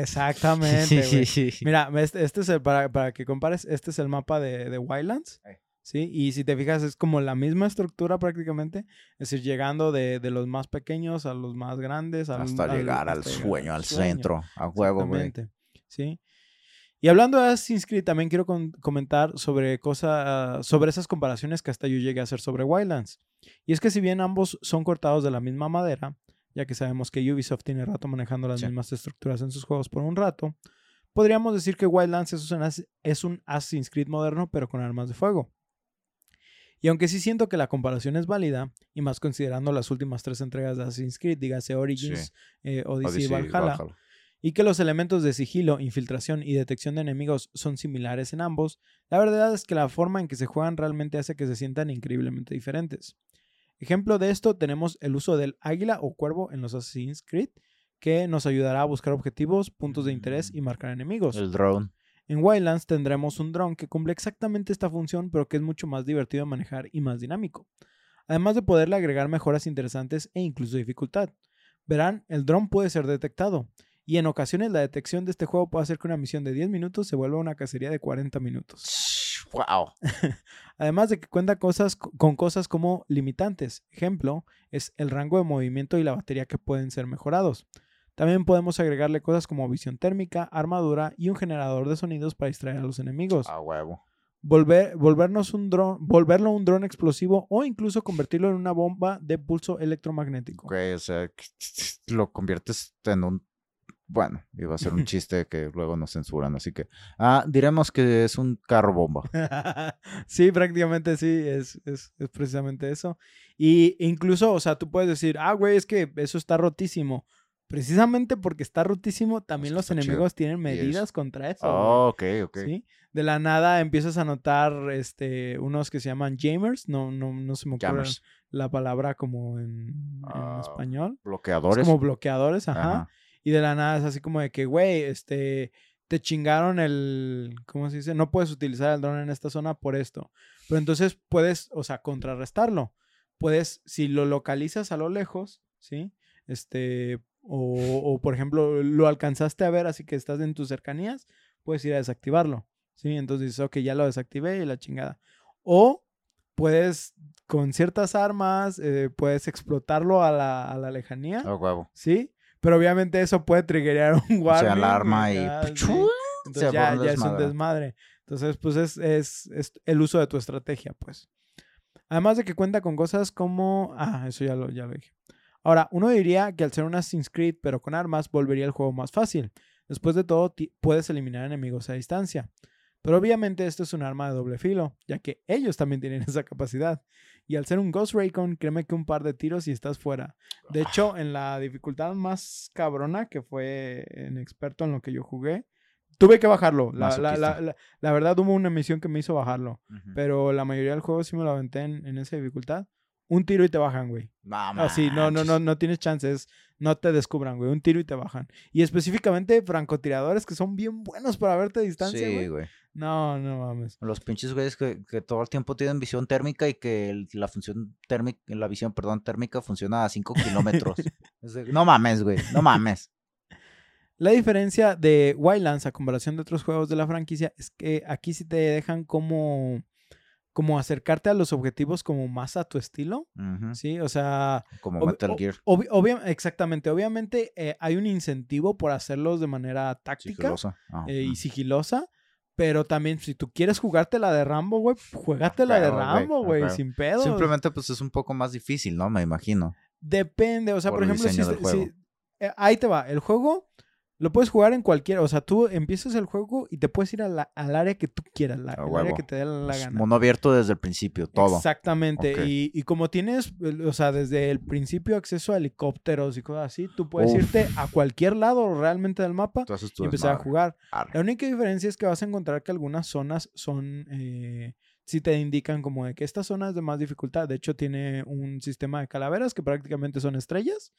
exactamente, güey. Mira, este, este es el, para, para que compares, este es el mapa de, de Wildlands. Sí, y si te fijas, es como la misma estructura prácticamente. Es decir, llegando de, de los más pequeños a los más grandes. al- Hasta llegar al hasta sueño, al centro, a huevo, güey. Exactamente. Sí. Y hablando de Assassin's Creed, también quiero comentar sobre, cosa, sobre esas comparaciones que hasta yo llegué a hacer sobre Wildlands. Y es que si bien ambos son cortados de la misma madera, ya que sabemos que Ubisoft tiene rato manejando las Sí. mismas estructuras en sus juegos por un rato, podríamos decir que Wildlands es un, es un Assassin's Creed moderno, pero con armas de fuego. Y aunque sí siento que la comparación es válida, y más considerando las últimas tres entregas de Assassin's Creed, dígase Origins, eh, Odyssey, y Valhalla. Y que los elementos de sigilo, infiltración y detección de enemigos son similares en ambos, la verdad es que la forma en que se juegan realmente hace que se sientan increíblemente diferentes. Ejemplo de esto tenemos el uso del águila o cuervo en los Assassin's Creed, que nos ayudará a buscar objetivos, puntos de interés y marcar enemigos. El drone. En Wildlands tendremos un dron que cumple exactamente esta función, pero que es mucho más divertido de manejar y más dinámico. Además de poderle agregar mejoras interesantes e incluso dificultad. Verán, el dron puede ser detectado, y en ocasiones la detección de este juego puede hacer que una misión de 10 minutos se vuelva una cacería de 40 minutos. Wow. Además de que cuenta cosas, con cosas como limitantes. Ejemplo, es el rango de movimiento y la batería que pueden ser mejorados. También podemos agregarle cosas como visión térmica, armadura y un generador de sonidos para distraer a los enemigos. A huevo. Volver, volvernos un dron, volverlo un dron explosivo o incluso convertirlo en una bomba de pulso electromagnético. Ok, o sea, lo conviertes en un. Bueno, iba a ser un chiste que luego nos censuran, así que. Ah, diremos que es un carro bomba. sí, prácticamente sí, es, es, es precisamente eso. Y incluso, o sea, tú puedes decir, ah, güey, es que eso está rotísimo. Precisamente porque está rotísimo, también los chido. enemigos tienen medidas contra eso. güey. Oh, ok, ok. ¿sí? De la nada empiezas a notar este, unos que se llaman jamers, no, no, no se me ocurre Jammers. la palabra como en, en Ah, español. Es Bloqueadores. como bloqueadores, ajá. Ajá. Y de la nada es así como de que, güey, este, te chingaron el, ¿cómo se dice? No puedes utilizar el dron en esta zona por esto. Pero entonces puedes, o sea, contrarrestarlo. Puedes, si lo localizas a lo lejos, ¿sí? Este, o, o, por ejemplo, lo alcanzaste a ver, así que estás en tus cercanías, puedes ir a desactivarlo, ¿sí? Entonces dices, ok, ya lo desactivé y la chingada. O puedes, con ciertas armas, eh, puedes explotarlo a la, a la lejanía. A huevo. ¿sí? Pero obviamente eso puede triggerear un warning. sea, alarma y. sí. ¡pichu! Entonces se ya, ya es un desmadre. Entonces, pues es, es, es el uso de tu estrategia, pues. Además de que cuenta con cosas como... Ah, eso ya lo, ya lo dije. Ahora, uno diría que al ser un Assassin's Creed, pero con armas, volvería el juego más fácil. Después de todo, puedes eliminar enemigos a distancia. Pero obviamente esto es un arma de doble filo, ya que ellos también tienen esa capacidad. Y al ser un Ghost Recon, créeme que un par de tiros y estás fuera. De hecho, en la dificultad más cabrona, que fue en experto en lo que yo jugué, tuve que bajarlo. La, la, Masoquista. la, la- la verdad, hubo una misión que me hizo bajarlo. Pero la mayoría del juego sí me lo aventé en, en esa dificultad. Un tiro y te bajan, güey. No, Así, no, no, no, no tienes chances. No te descubran, güey. Un tiro y te bajan. Y específicamente francotiradores que son bien buenos para verte a distancia, Sí, güey. güey. No, no mames. Los pinches güeyes que, que todo el tiempo tienen visión térmica y que el- la función térmica, la visión, perdón, térmica funciona a 5 kilómetros. No mames, güey, no mames. La diferencia de Wildlands a comparación de otros juegos de la franquicia es que aquí sí te dejan como, como acercarte a los objetivos como más a tu estilo. ¿sí? O sea, Como Ob- Metal Gear. obvia- exactamente. Obviamente eh, hay un incentivo por hacerlos de manera táctica Sigilosa. Ah, eh, y sigilosa. Pero también, si tú quieres jugarte la de Rambo, güey, juégate la de Rambo, güey, sin pedo. Simplemente pues es un poco más difícil, ¿no? Me imagino. Depende, o sea, por, ejemplo, si, eh, ahí te va, el juego lo puedes jugar en cualquier, o sea, tú empiezas el juego y te puedes ir a la- al área que tú quieras, la, A el área que te dé la Es gana. mundo abierto desde el principio, todo. Exactamente. Ok. Y, y como tienes, o sea, desde el principio acceso a helicópteros y cosas así, tú puedes Uf. irte a cualquier lado realmente del mapa y empezar a desmadre. jugar. Arre. La única diferencia es que vas a encontrar que algunas zonas son, eh, sí te indican como de que esta zona es de más dificultad. De hecho, tiene un sistema de calaveras que prácticamente son estrellas.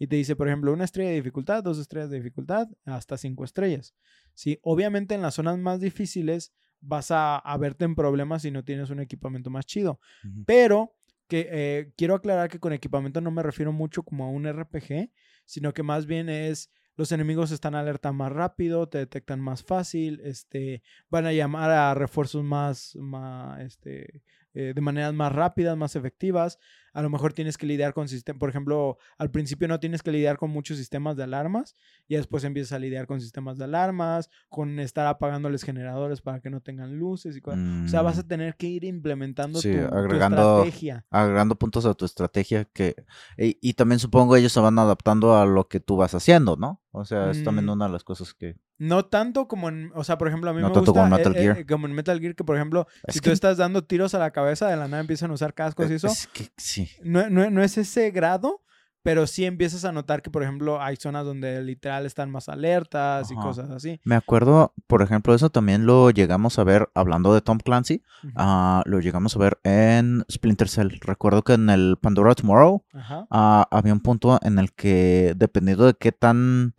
Y te dice, por ejemplo, una estrella de dificultad, dos estrellas de dificultad, hasta cinco estrellas. Sí, obviamente en las zonas más difíciles vas a, a verte en problemas si no tienes un equipamiento más chido. Pero que eh, quiero aclarar que con equipamiento no me refiero mucho como a un RPG, sino que más bien es los enemigos están alerta más rápido, te detectan más fácil, este, van a llamar a refuerzos más, más este, eh, de maneras más rápidas, más efectivas. A lo mejor tienes que lidiar con sistemas, por ejemplo, al principio no tienes que lidiar con muchos sistemas de alarmas y después empiezas a lidiar con sistemas de alarmas, con estar apagándoles generadores para que no tengan luces y cosas. O sea, vas a Mm, tener que ir implementando Sí, tu, tu agregando- estrategia. agregando puntos a tu estrategia que y, y también supongo ellos se van adaptando a lo que tú vas haciendo, ¿no? O sea, es también Mm. una de las cosas que No tanto como en, o sea, por ejemplo, a mí No me tanto gusta como en Metal eh, eh, Gear. como en Metal Gear que por ejemplo, Es si que- tú estás dando tiros a la cabeza de la nada empiezan a usar cascos y eso, es que sí. no, no- no es ese grado, pero sí empiezas a notar que por ejemplo hay zonas donde literal están más alertas y cosas así. Me acuerdo, por ejemplo, eso también lo llegamos a ver hablando de Tom Clancy, ah, lo llegamos a ver en Splinter Cell. Recuerdo que en el Pandora Tomorrow ah, había un punto en el que dependiendo de qué tan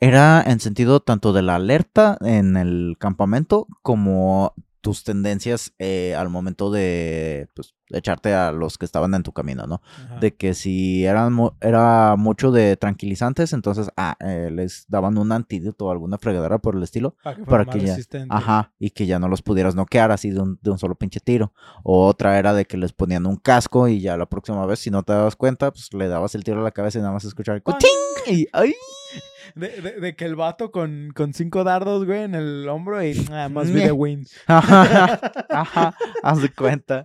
era en sentido tanto de la alerta en el campamento como tus tendencias eh, al momento de pues, echarte a los que estaban en tu camino, ¿no? ajá. De que si eran era mucho de tranquilizantes, entonces ah, eh, les daban un antídoto o alguna fregadera por el estilo. para que, para que ya- resistente. Ajá, y que ya no los pudieras noquear así de un, de un solo pinche tiro. O otra era de que les ponían un casco y ya la próxima vez, si no te dabas cuenta, pues le dabas el tiro a la cabeza y nada más escuchar. ¡cuchín! ¡Ay! De, de- de que el vato con, con cinco dardos, güey, en el hombro y nada más be the win. Ajá, ajá, haz de cuenta.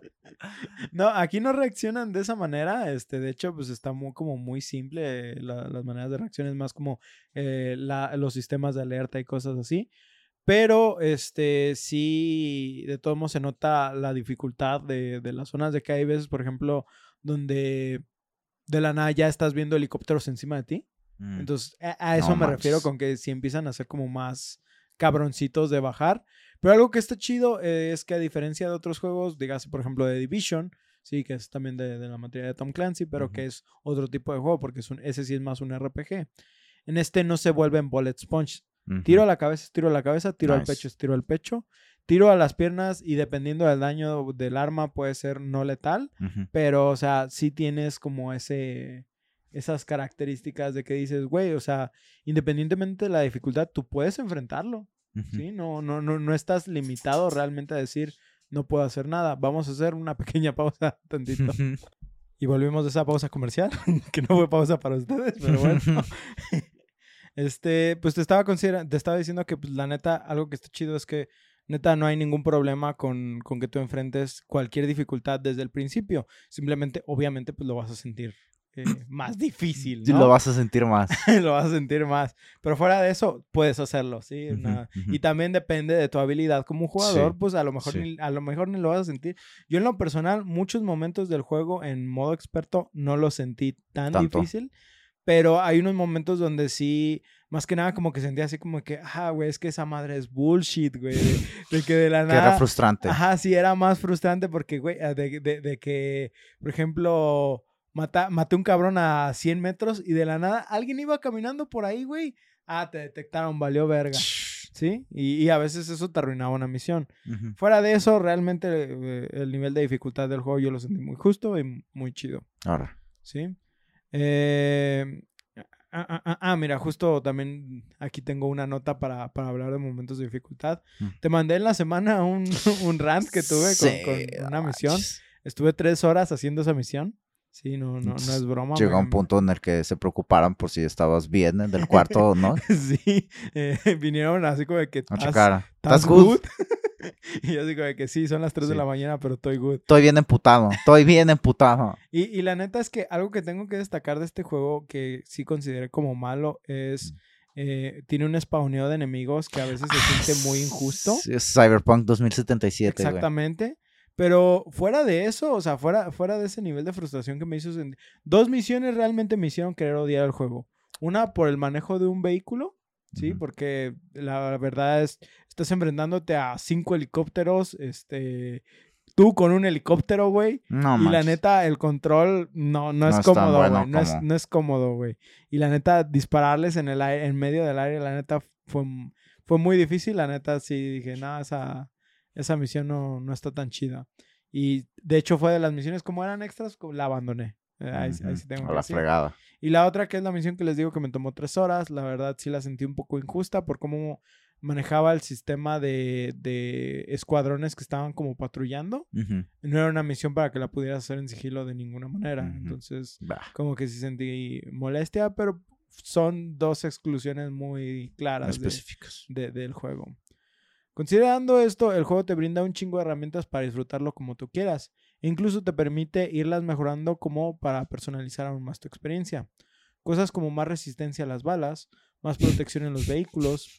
No, aquí no reaccionan de esa manera. Este, de hecho, pues está muy, como muy simple la- las maneras de reacción, es más como eh, la- los sistemas de alerta y cosas así. Pero este sí, de todos modos se nota la dificultad de, de las zonas de que hay veces, por ejemplo, donde de la nada ya estás viendo helicópteros encima de ti. Mm, Entonces, a, a eso No me refiero con que si empiezan a ser como más cabroncitos de bajar. Pero algo que está chido eh, es que a diferencia de otros juegos, dígase por ejemplo de Division, sí, que es también de, de la materia de Tom Clancy, pero que es otro tipo de juego porque es un, ese sí es más un RPG. En este no se vuelven bullet sponge. Tiro a la cabeza, tiro a la cabeza, tiro al pecho, tiro al pecho. Tiro a las piernas y dependiendo del daño del arma puede ser no letal. Pero, o sea, sí tienes como ese, esas características de que dices, güey, o sea, independientemente de la dificultad, tú puedes enfrentarlo, Ujú. ¿sí? No, no, no, no estás limitado realmente a decir, no puedo hacer nada. Vamos a hacer una pequeña pausa tantito. Y volvimos de esa pausa comercial, que no fue pausa para ustedes, pero bueno. Este, pues te estaba considera- te estaba diciendo que pues, la neta, algo que está chido es que neta no hay ningún problema con, con que tú enfrentes cualquier dificultad desde el principio. Simplemente, obviamente, pues lo vas a sentir eh, más difícil, ¿no? Lo vas a sentir más. lo vas a sentir más. Pero fuera de eso, puedes hacerlo, ¿sí? Ujú, Una- ujú. Y también depende de tu habilidad como jugador, Sí, pues a lo mejor sí. ni, a lo mejor ni lo vas a sentir. Yo en lo personal, muchos momentos del juego en modo experto no lo sentí tan Tanto. difícil, pero hay unos momentos donde sí, más que nada como que sentía así como que, ah, güey, es que esa madre es bullshit, güey, de, de que de la Que era nada... frustrante. Ajá, sí, era más frustrante porque, güey, de, de- de que, por ejemplo, mata, maté un cabrón a 100 metros y de la nada alguien iba caminando por ahí, güey. Ah, te detectaron, valió verga. ¿Sí? Y, y a veces eso te arruinaba una misión. Fuera de eso, realmente eh, el nivel de dificultad del juego yo lo sentí muy justo y muy chido. Ahora. ¿Sí? Eh, Ah, ah, ah, ah, mira, justo también aquí tengo una nota para, para hablar de momentos de dificultad. Mm. Te mandé en la semana un, un rant que tuve con, Sí, con una misión. Estuve tres horas haciendo esa misión. Sí, no, no, no es broma. Llegó un punto en el que se preocuparan por si estabas bien en el cuarto o no. Sí, eh, vinieron así como de que A "¿Estás- checar. ¿estás ¿Estás good? y yo así como de que sí, son las 3 de la mañana, pero estoy good. Estoy bien emputado. Estoy bien emputado. Y, y la neta es que algo que tengo que destacar de este juego que sí consideré como malo Mm. es... eh, tiene un spawneo de enemigos que a veces se siente muy injusto. Es Cyberpunk 2077, güey. Pero fuera de eso, o sea, fuera, fuera de ese nivel de frustración que me hizo sentir. Dos misiones realmente me hicieron querer odiar el juego. Una por el manejo de un vehículo, ¿sí? Porque la verdad es, estás enfrentándote a cinco helicópteros, este, tú con un helicóptero, güey. No, y la neta, el control no, no, es No es tan cómodo, güey. bueno no, es, no es cómodo, güey. Y la neta, dispararles en el aire, en medio del aire, la neta, fue, fue muy difícil. La neta, sí dije, no, esa, esa misión no, no está tan chida. Y de hecho, fue de las misiones como eran extras, la abandoné. Eh, Ahí, ahí Ujú, sí tengo A la fregada. Y la otra, que es la misión que les digo que me tomó tres horas, la verdad sí la sentí un poco injusta por cómo manejaba el sistema de, de escuadrones que estaban como patrullando no era una misión para que la pudieras hacer en sigilo de ninguna manera. Entonces, Bah. como que sí sentí molestia, pero son dos exclusiones muy claras de- de- del juego. Considerando esto, el juego te brinda un chingo de herramientas para disfrutarlo como tú quieras. E incluso te permite irlas mejorando como para personalizar aún más tu experiencia. Cosas como más resistencia a las balas, más protección en los vehículos,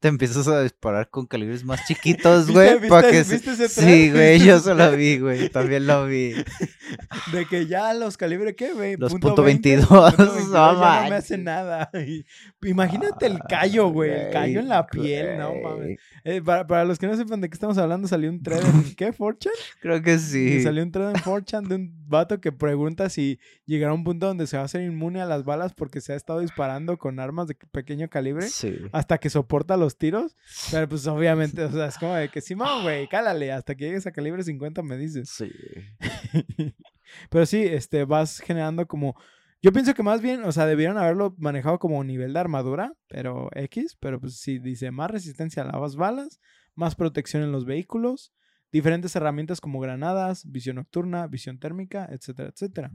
Te empiezas a disparar con calibres más chiquitos, ¿Viste- güey. para viste- que viste ese Sí, güey, ¿Viste yo ese se lo thread? vi, güey. También lo vi. De que ya los calibre, ¿qué, güey? Los Punto punto 20, 22, punto no 22, ya no me hace nada. Imagínate el callo, güey. El callo en la piel, no mames. Eh, para, para los que no sepan de qué estamos hablando, salió un thread en ¿qué? ¿Fortune? Creo que sí. Salió un thread en 4chan de un vato que pregunta si llegará a un punto donde se va a hacer inmune a las balas porque se ha estado disparando con armas de pequeño calibre Sí. hasta que soporta los tiros. Pero pues obviamente, o sea, es como de que Simón, güey, cálale, hasta que llegues a calibre 50 me dices. Sí. Pero sí, este, vas generando como... Yo pienso que más bien, o sea, debieron haberlo manejado como nivel de armadura, pero X, pero pues sí, dice más resistencia a las balas, más protección en los vehículos, diferentes herramientas como granadas, visión nocturna, visión térmica, etcétera, etcétera.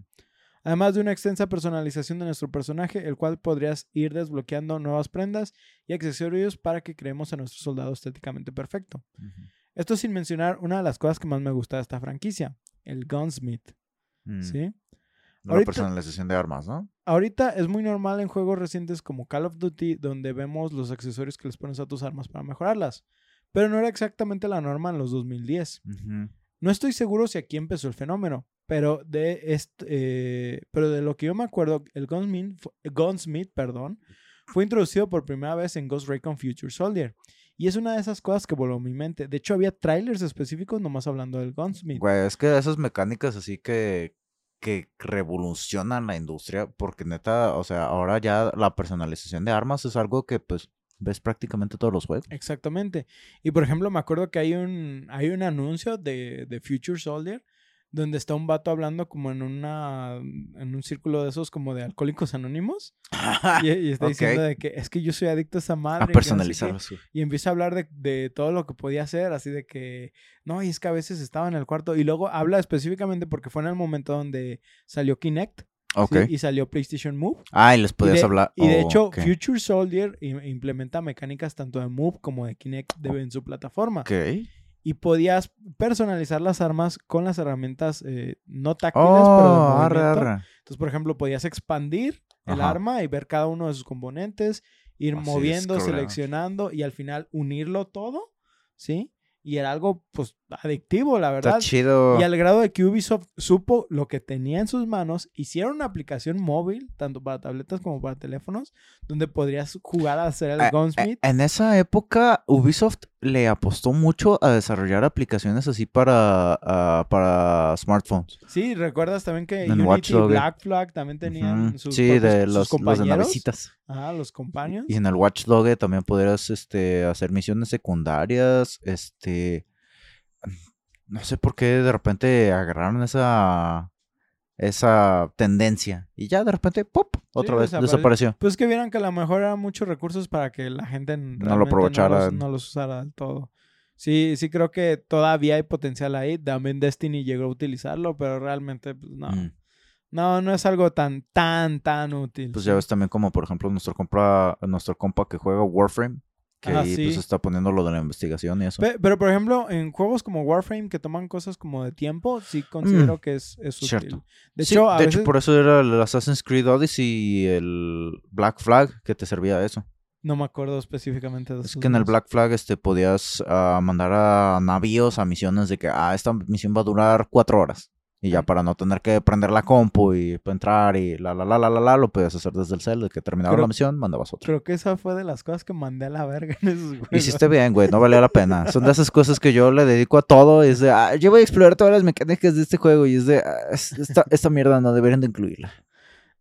Además de una extensa personalización de nuestro personaje, el cual podrías ir desbloqueando nuevas prendas y accesorios para que creemos a nuestro soldado estéticamente perfecto. Esto sin mencionar una de las cosas que más me gusta de esta franquicia, el Gunsmith. Mm. ¿sí? La Ahorita- personalización de armas, ¿no? Ahorita es muy normal en juegos recientes como Call of Duty, donde vemos los accesorios que les pones a tus armas para mejorarlas. Pero no era exactamente la norma en los 2010. Ujú. No estoy seguro si aquí empezó el fenómeno, pero de, est- eh, pero de lo que yo me acuerdo, el Gunsmith, Gunsmith perdón, fue introducido por primera vez en Ghost Recon Future Soldier. Y es una de esas cosas que voló mi mente. De hecho, había trailers específicos nomás hablando del Gunsmith. Güey, es que esas mecánicas así que, que revolucionan la industria, porque neta, o sea, ahora ya la personalización de armas es algo que pues ves prácticamente todos los juegos. Exactamente. Y por ejemplo, me acuerdo que hay un, hay un anuncio de, de Future Soldier donde está un vato hablando como en una en un círculo de esos como de alcohólicos anónimos y, y está diciendo de que es que yo soy adicto a esa madre A no sé personalizar. qué". sí. y empieza a hablar de, de todo lo que podía hacer así de que no y es que a veces estaba en el cuarto y luego habla específicamente porque fue en el momento donde salió Kinect ¿sí? Ok. y salió PlayStation Move Ah, y les y podías de, hablar. y de oh, hecho, ok. Future Soldier im- implementa mecánicas tanto de Move como de Kinect de- en su plataforma. Ok. Y podías personalizar las armas con las herramientas eh, no táctiles, pero de Oh, arre, arre. Entonces, por ejemplo, podías expandir el Ajá. arma y ver cada uno de sus componentes, ir Así, moviendo, seleccionando y al final unirlo todo, ¿sí? Y era algo, pues, adictivo, la Está verdad. chido. Y al grado de que Ubisoft supo lo que tenía en sus manos, hicieron una aplicación móvil, tanto para tabletas como para teléfonos, donde podrías jugar a hacer el Eh, Gunsmith. En esa época, Ubisoft le apostó mucho a desarrollar aplicaciones así para, ah, para smartphones. Sí, recuerdas también que en Unity. Black Flag también tenían Ujú. sus, Sí, de sus los, los de compañeros. navecitas. Ajá, los companions. Y en el Watch Dogs también podrías este, hacer misiones secundarias. Este. No sé por qué de repente agarraron esa. Esa tendencia. Y ya de repente, ¡pop! Otra vez desapareció. Pues que vieran que a lo mejor eran muchos recursos para que la gente lo realmente aprovechara. No los, no los usara del todo. Sí, sí creo que todavía hay potencial ahí. También Destiny llegó a utilizarlo, pero realmente, pues no. Mm. No, no es algo tan, tan, tan útil. Pues ya ves también como, por ejemplo, nuestro, compra, nuestro compa que juega Warframe. Que Ajá, ahí sí. pues está poniendo lo de la investigación y eso. Pe- Pero, por ejemplo, en juegos como Warframe que toman cosas como de tiempo, sí considero que es, es útil. Mm, Cierto. De Sí, hecho, a de veces... hecho, por eso era el Assassin's Creed Odyssey y el Black Flag que te servía eso. No me acuerdo específicamente de Es esos que en el. Black Flag este, podías ah, mandar a navíos a misiones de que, ah, esta misión va a durar cuatro horas. Y ya para no tener que prender la compu y entrar y la, la, la, la, la, la, lo podías hacer desde el cel. De que terminaba Creo- la misión, mandabas otra. Creo que esa fue de las cosas que mandé a la verga en esos juegos. Hiciste bien, güey, no valía la pena. Son de esas cosas que yo le dedico a todo. Y es de, ah, yo voy a explorar todas las mecánicas de este juego. Y es de, ah, es- esta, esta mierda no deberían de incluirla.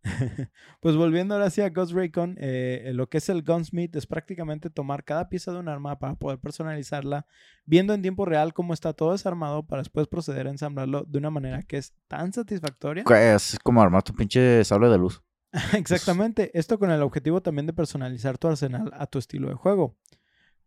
Pues volviendo ahora sí a Ghost Recon, eh, lo que es el Gunsmith es prácticamente tomar cada pieza de un arma para poder personalizarla, viendo en tiempo real cómo está todo desarmado para después proceder a ensamblarlo de una manera que es tan satisfactoria. Es como armar tu pinche sable de luz. Exactamente, esto con el objetivo también de personalizar tu arsenal a tu estilo de juego.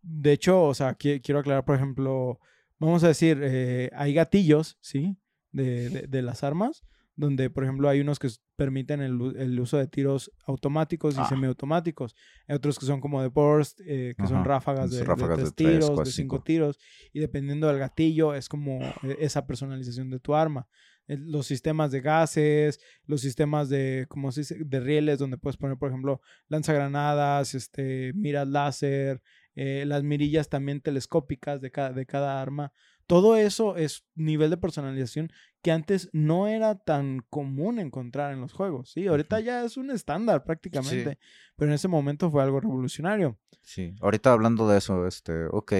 De hecho, o sea, qui- quiero aclarar, por ejemplo, vamos a decir, eh, hay gatillos, ¿sí? De, de- de las armas, donde, por ejemplo, hay unos que permiten el, uso de tiros automáticos y Ah. semiautomáticos. Hay otros que son como de burst, eh, que son Ajá, ráfagas son de, de ráfagas de tres tres, tiros, cuatro, de cinco cinco. tiros. Y dependiendo del gatillo, es como eh, esa personalización de tu arma. Eh, Los sistemas de gases, los sistemas de, ¿cómo se dice? De rieles, donde puedes poner, por ejemplo, lanzagranadas, este, miras láser, eh, las mirillas también telescópicas de cada, de cada arma. Todo eso es nivel de personalización que antes no era tan común encontrar en los juegos, ¿sí? Ahorita ya es un estándar prácticamente, pero en ese momento fue algo revolucionario. Sí, ahorita hablando de eso, este, ok.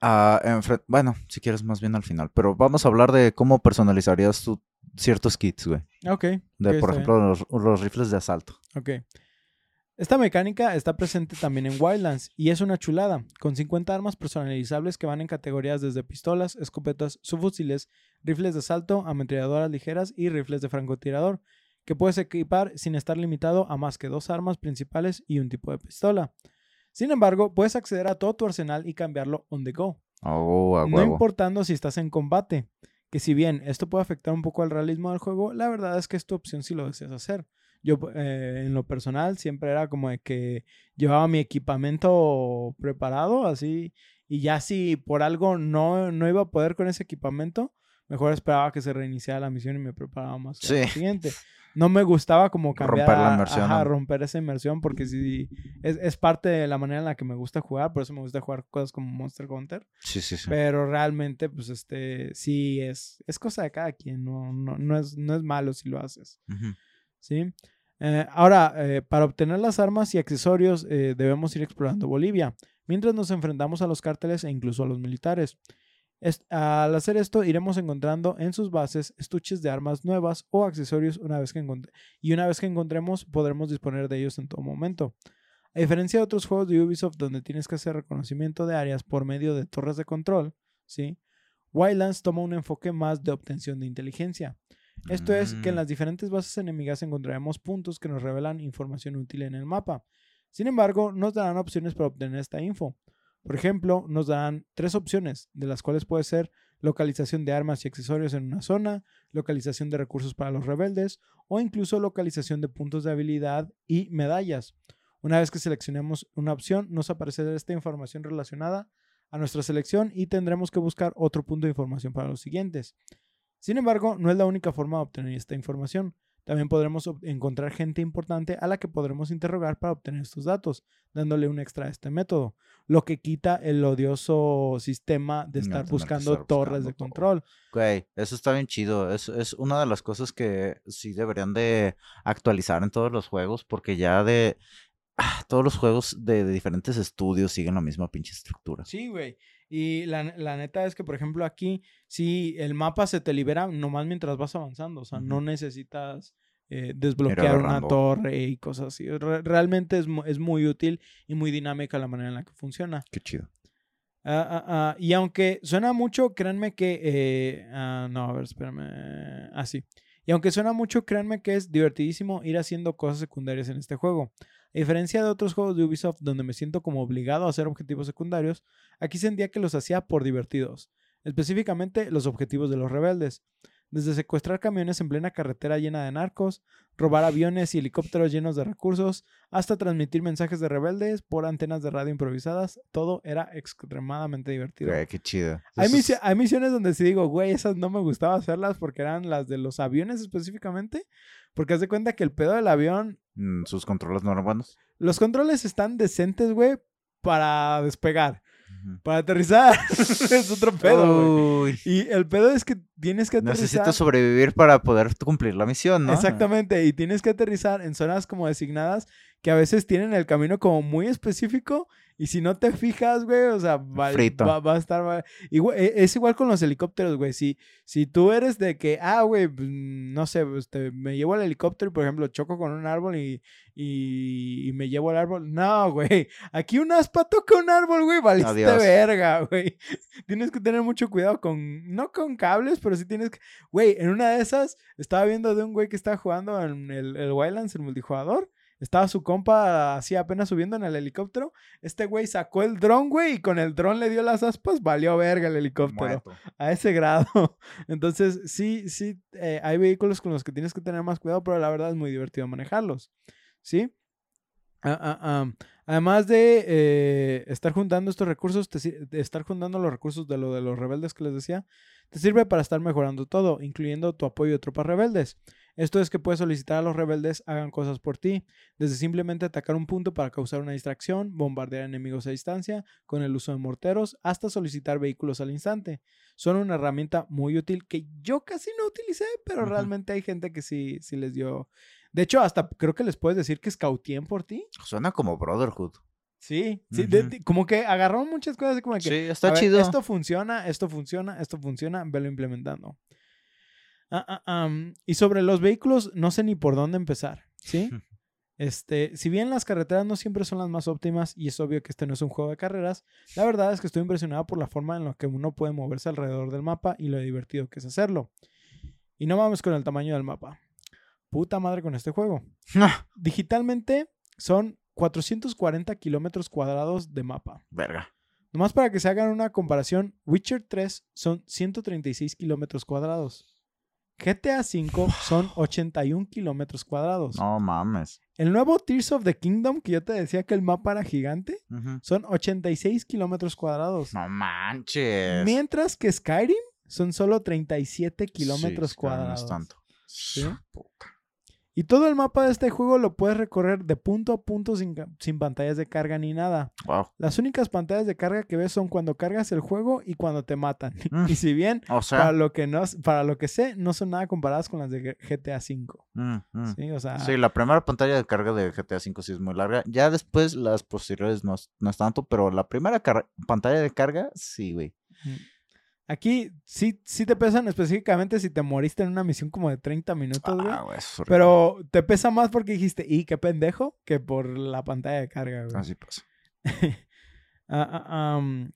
Enfre- bueno, si quieres más bien al final, pero vamos a hablar de cómo personalizarías ciertos kits, güey. Ok. De, por ejemplo, los, los rifles de asalto. Ok. Esta mecánica está presente también en Wildlands y es una chulada, con 50 armas personalizables que van en categorías desde pistolas, escopetas, subfusiles, rifles de asalto, ametralladoras ligeras y rifles de francotirador, que puedes equipar sin estar limitado a más que dos armas principales y un tipo de pistola. Sin embargo, puedes acceder a todo tu arsenal y cambiarlo on the go, Oh, no importando si estás en combate. Que si bien esto puede afectar un poco al realismo del juego, la verdad es que es tu opción si lo deseas hacer. Yo, eh, en lo personal, siempre era como de que llevaba mi equipamiento preparado, así, y ya si por algo no, no iba a poder con ese equipamiento, mejor esperaba que se reiniciara la misión y me preparaba más para la Sí. siguiente. No me gustaba como cambiar, Romper la a- inmersión, ajá, ¿no? romper esa inmersión, porque sí, es, es parte de la manera en la que me gusta jugar, por eso me gusta jugar cosas como Monster Hunter. Sí, sí, sí. Pero realmente, pues, este, sí es, es cosa de cada quien, no, no, no, es, no es malo si lo haces, Ujú. ¿Sí? Eh, ahora, eh, para obtener las armas y accesorios eh, debemos ir explorando Bolivia, mientras nos enfrentamos a los cárteles e incluso a los militares. Es- al hacer esto, iremos encontrando en sus bases estuches de armas nuevas o accesorios una vez que y una vez que encontremos podremos disponer de ellos en todo momento. A diferencia de otros juegos de Ubisoft donde tienes que hacer reconocimiento de áreas por medio de torres de control. Wildlands toma un enfoque más de obtención de inteligencia. Esto es que en Mm. las diferentes bases enemigas encontraremos puntos que nos revelan información útil en el mapa. Sin embargo, nos darán opciones para obtener esta info. Por ejemplo, nos darán tres opciones, de las cuales puede ser localización de armas y accesorios en una zona, localización de recursos para los rebeldes o incluso localización de puntos de habilidad y medallas. Una vez que seleccionemos una opción, nos aparecerá esta información relacionada a nuestra selección y tendremos que buscar otro punto de información para los siguientes. Sin embargo, no es la única forma de obtener esta información. También podremos encontrar gente importante a la que podremos interrogar para obtener estos datos, dándole un extra a este método, lo que quita el odioso sistema de estar buscando estar torres de control. Güey, eso está bien chido. Es, es una de las cosas que sí deberían de actualizar en todos los juegos, porque ya de ah, todos los juegos de, de diferentes estudios siguen la misma pinche estructura. Sí, güey. Y la, la neta es que, por ejemplo, aquí, si el mapa se te libera nomás mientras vas avanzando. O sea, no necesitas eh, desbloquear una torre y cosas así. Re- realmente es, es muy útil y muy dinámica la manera en la que funciona. Qué chido. Ah, ah, ah, y aunque suena mucho, créanme que... eh, ah, no, a ver, espérame. Ah, sí. Y aunque suena mucho, créanme que es divertidísimo ir haciendo cosas secundarias en este juego. A diferencia de otros juegos de Ubisoft donde me siento como obligado a hacer objetivos secundarios, aquí sentía que los hacía por divertidos, específicamente los objetivos de los rebeldes. Desde secuestrar camiones en plena carretera llena de narcos, robar aviones y helicópteros llenos de recursos, hasta transmitir mensajes de rebeldes por antenas de radio improvisadas, todo era extremadamente divertido. Güey, qué chido. Hay, misi- hay misiones donde sí digo, güey, esas no me gustaba hacerlas porque eran las de los aviones específicamente. Porque haz de cuenta que el pedo del avión, mm, sus controles no eran buenos. los controles están decentes, güey, para despegar. Para aterrizar es otro pedo, güey. Y el pedo es que tienes que aterrizar. necesito sobrevivir para poder cumplir la misión, ¿no? Exactamente, y tienes que aterrizar en zonas como designadas que a veces tienen el camino como muy específico y si no te fijas, güey, o sea, va, Frito. va- va a estar... va- igual- e- es igual con los helicópteros, güey, si, si tú eres de que, ah, güey, pues, no sé, pues, te- me llevo al helicóptero y, por ejemplo, choco con un árbol y, y, y me llevo al árbol, no, güey, aquí un aspa toca un árbol, güey, valiste Adiós. verga, güey. Tienes que tener mucho cuidado con, no con cables, pero sí tienes que, güey, en una de esas estaba viendo de un güey que estaba jugando en el, el Wildlands, el multijugador. Estaba su compa así apenas subiendo en el helicóptero. Este güey sacó el dron, güey, y con el dron le dio las aspas, valió verga el helicóptero. Muerto. A ese grado. Entonces, sí, sí, eh, hay vehículos con los que tienes que tener más cuidado, pero la verdad es muy divertido manejarlos. ¿Sí? Ah, ah, ah. Además de eh, estar juntando estos recursos, te de estar juntando los recursos de lo de los rebeldes que les decía, te sirve para estar mejorando todo, incluyendo tu apoyo de tropas rebeldes. Esto es que puedes solicitar a los rebeldes hagan cosas por ti, desde simplemente atacar un punto para causar una distracción, bombardear enemigos a distancia con el uso de morteros, hasta solicitar vehículos al instante. Son una herramienta muy útil que yo casi no utilicé, pero realmente hay gente que sí, sí les dio. De hecho, hasta creo que les puedes decir que scouteen por ti. Suena como Brotherhood. Sí, sí, de- como que agarraron muchas cosas como que Sí, está ver, chido. Esto funciona, esto funciona, esto funciona, velo implementando. Ah, ah, y sobre los vehículos, no sé ni por dónde empezar, ¿sí? Este, si bien las carreteras no siempre son las más óptimas y es obvio que este no es un juego de carreras, la verdad es que estoy impresionado por la forma en la que uno puede moverse alrededor del mapa y lo divertido que es hacerlo. Y no vamos con el tamaño del mapa. Puta madre con este juego. Digitalmente son 440 kilómetros cuadrados de mapa. Verga. Nomás para que se hagan una comparación, Witcher 3 son 136 kilómetros cuadrados. GTA V son 81 kilómetros cuadrados. No mames. El nuevo Tears of the Kingdom, que yo te decía que el mapa era gigante, Ujú. son 86 kilómetros cuadrados. No manches. Mientras que Skyrim son solo 37 kilómetros Sí, que no es cuadrados. tanto. Puta. Y todo el mapa de este juego lo puedes recorrer de punto a punto sin, sin pantallas de carga ni nada. Wow. Las únicas pantallas de carga que ves son cuando cargas el juego y cuando te matan. Mm. y si bien O para lo que no para lo que sé no son nada comparadas con las de GTA V. mm, mm. Sí, o sea, Sí, la primera pantalla de carga de GTA V sí es muy larga. Ya después las posteriores no, es- no es tanto, pero la primera pantalla de carga, sí, güey. Aquí sí sí te pesan específicamente si te moriste en una misión como de 30 minutos, güey. Ah, güey, eso. Pero te pesa más porque dijiste, "Y qué pendejo", que por la pantalla de carga, güey. Así pasa. Am,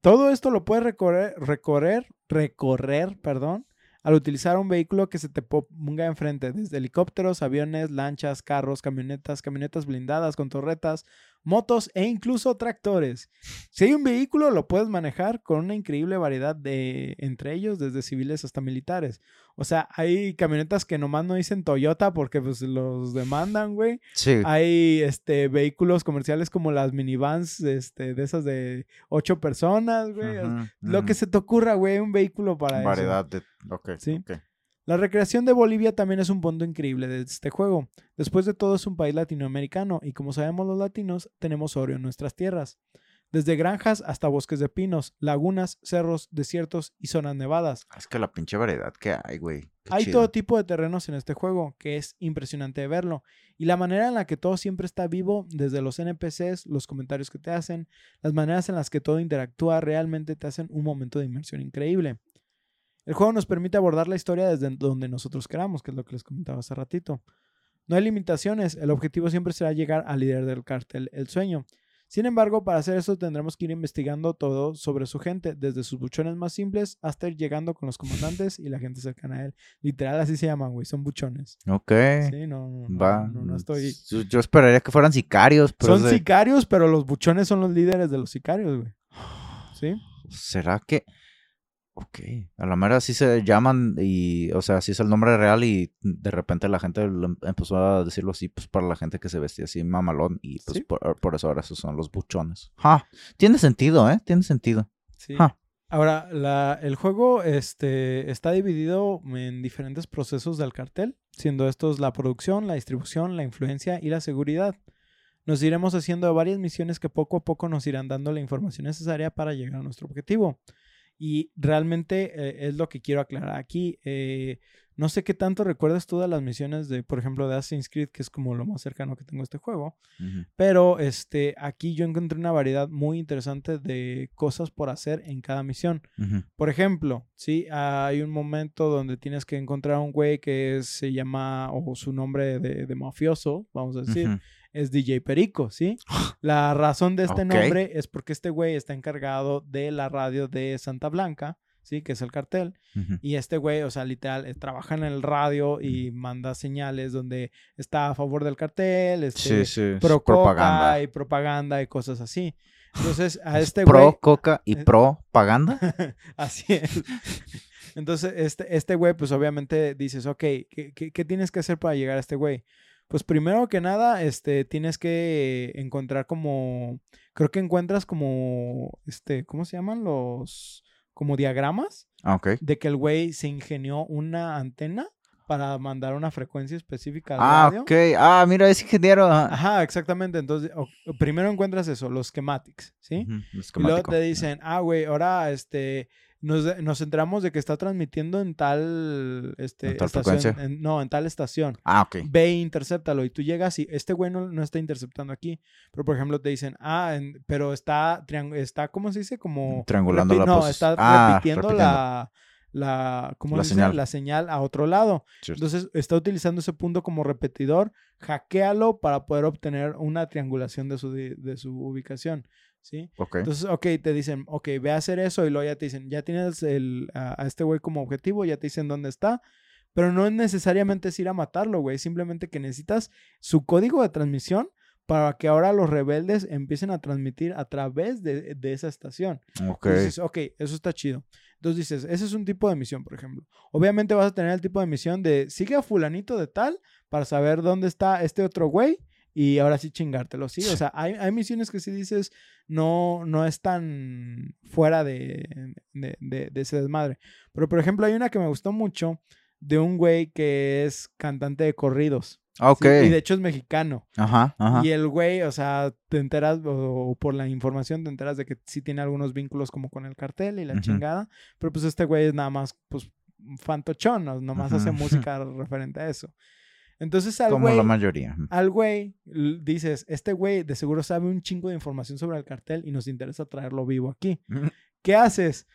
todo esto lo puedes recorrer, recorrer, recorrer, perdón, al utilizar un vehículo que se te ponga enfrente, desde helicópteros, aviones, lanchas, carros, camionetas, camionetas blindadas con torretas, motos e incluso tractores. Si hay un vehículo, lo puedes manejar con una increíble variedad de entre ellos, desde civiles hasta militares. O sea, hay camionetas que nomás no dicen Toyota porque pues los demandan, güey. Sí. Hay este vehículos comerciales como las minivans, este, de esas de ocho personas, güey. Lo que se te ocurra, güey, un vehículo para eso. Variedad de. Ok. Sí. La recreación de Bolivia también es un punto increíble de este juego. Después de todo es un país latinoamericano y como sabemos los latinos, tenemos oro en nuestras tierras. Desde granjas hasta bosques de pinos, lagunas, cerros, desiertos y zonas nevadas. Es que la pinche variedad que hay, güey. Hay chido. todo tipo de terrenos en este juego, que es impresionante de verlo. Y la manera en la que todo siempre está vivo, desde los NPCs, los comentarios que te hacen, las maneras en las que todo interactúa, realmente te hacen un momento de inmersión increíble. El juego nos permite abordar la historia desde donde nosotros queramos, que es lo que les comentaba hace ratito. No hay limitaciones, el objetivo siempre será llegar al líder del cartel, el sueño. Sin embargo, para hacer eso tendremos que ir investigando todo sobre su gente, desde sus buchones más simples hasta ir llegando con los comandantes y la gente cercana a él. Literal, así se llaman, güey, son buchones. Ok. Sí, no, no, Va. no, no estoy... Yo, esperaría que fueran sicarios, pero Son de- sicarios, pero los buchones son los líderes de los sicarios, güey. ¿Sí? ¿Será que...? Ok. A la mera sí se llaman y... O sea, así es el nombre real y de repente la gente em- empezó a decirlo así, pues para la gente que se vestía así mamalón y pues Sí. por, por eso ahora esos son los buchones. Ja. Tiene sentido, ¿eh? Tiene sentido. Sí. Ja. Ahora, la- el juego este, está dividido en diferentes procesos del cartel, siendo estos la producción, la distribución, la influencia y la seguridad. Nos iremos haciendo varias misiones que poco a poco nos irán dando la información necesaria para llegar a nuestro objetivo. Y realmente eh, es lo que quiero aclarar aquí. Eh, no sé qué tanto recuerdas todas las misiones de, por ejemplo, de Assassin's Creed, que es como lo más cercano que tengo a este juego. Pero este, aquí yo encontré una variedad muy interesante de cosas por hacer en cada misión. Por ejemplo, sí, hay un momento donde tienes que encontrar a un güey que se llama, o su nombre de, de mafioso, vamos a decir, Ujú. Es DJ Perico, ¿sí? La razón de este nombre es porque este güey está encargado de la radio de Santa Blanca, ¿sí? Que es el cartel. Y este güey, o sea, literal, eh, trabaja en el radio y manda señales donde está a favor del cartel, este, Sí, sí. es pro propaganda. y propaganda y cosas así. Entonces, a este güey, pro coca y eh, pro paganda. así es. Entonces, este, este güey, pues obviamente dices, ok, ¿qué, qué, qué tienes que hacer para llegar a este güey? Pues primero que nada, este, tienes que encontrar como, creo que encuentras como, este, ¿cómo se llaman? Los, como diagramas Ah, ok. de que el güey se ingenió una antena para mandar una frecuencia específica al Ah, radio. ok. Ah, mira, es ingeniero. ajá. Exactamente. Entonces, o- primero encuentras eso, los schematics, ¿sí? Ujú, Y luego te dicen, ah, güey, ahora este, nos, nos enteramos de que está transmitiendo en tal, este, ¿En tal estación, en- no, en tal estación. Ah, ok. Ve e intercéptalo. Y tú llegas y este güey no, no está interceptando aquí. Pero, por ejemplo, te dicen, ah, en- pero está, está, ¿cómo se dice? Como... Triangulando la No, está Ah, repitiendo, repitiendo. la... La, ¿cómo La dice? señal. la señal a otro lado. Cierto. Entonces está utilizando ese punto como repetidor, hackealo para poder obtener una triangulación de su, de su ubicación, ¿sí? Ok. Entonces, ok, te dicen, ok, ve a hacer eso y luego ya te dicen, ya tienes el, a, a este güey como objetivo, ya te dicen dónde está, pero no es necesariamente es ir a matarlo, güey, simplemente que necesitas su código de transmisión para que ahora los rebeldes empiecen a transmitir a través de, de esa estación. ok. Entonces ok, eso está chido. Entonces dices, ese es un tipo de misión, por ejemplo. Obviamente vas a tener el tipo de misión de sigue a fulanito de tal para saber dónde está este otro güey y ahora sí chingártelo, ¿sí? O sea, hay, hay misiones que si dices no, no es tan fuera de, de, de- de ese desmadre. Pero, por ejemplo, hay una que me gustó mucho de un güey que es cantante de corridos. ¿sí? Ah, ok. Y de hecho es mexicano. Ajá, ajá. Y el güey, o sea, te enteras, o, o por la información te enteras de que sí tiene algunos vínculos como con el cartel y la Ujú. chingada. Pero pues este güey es nada más, pues, fantochón, ¿no? nomás hace Ujú. música referente a eso. Entonces al Como güey, la mayoría. al güey dices, este güey de seguro sabe un chingo de información sobre el cartel y nos interesa traerlo vivo aquí. ¿Qué haces?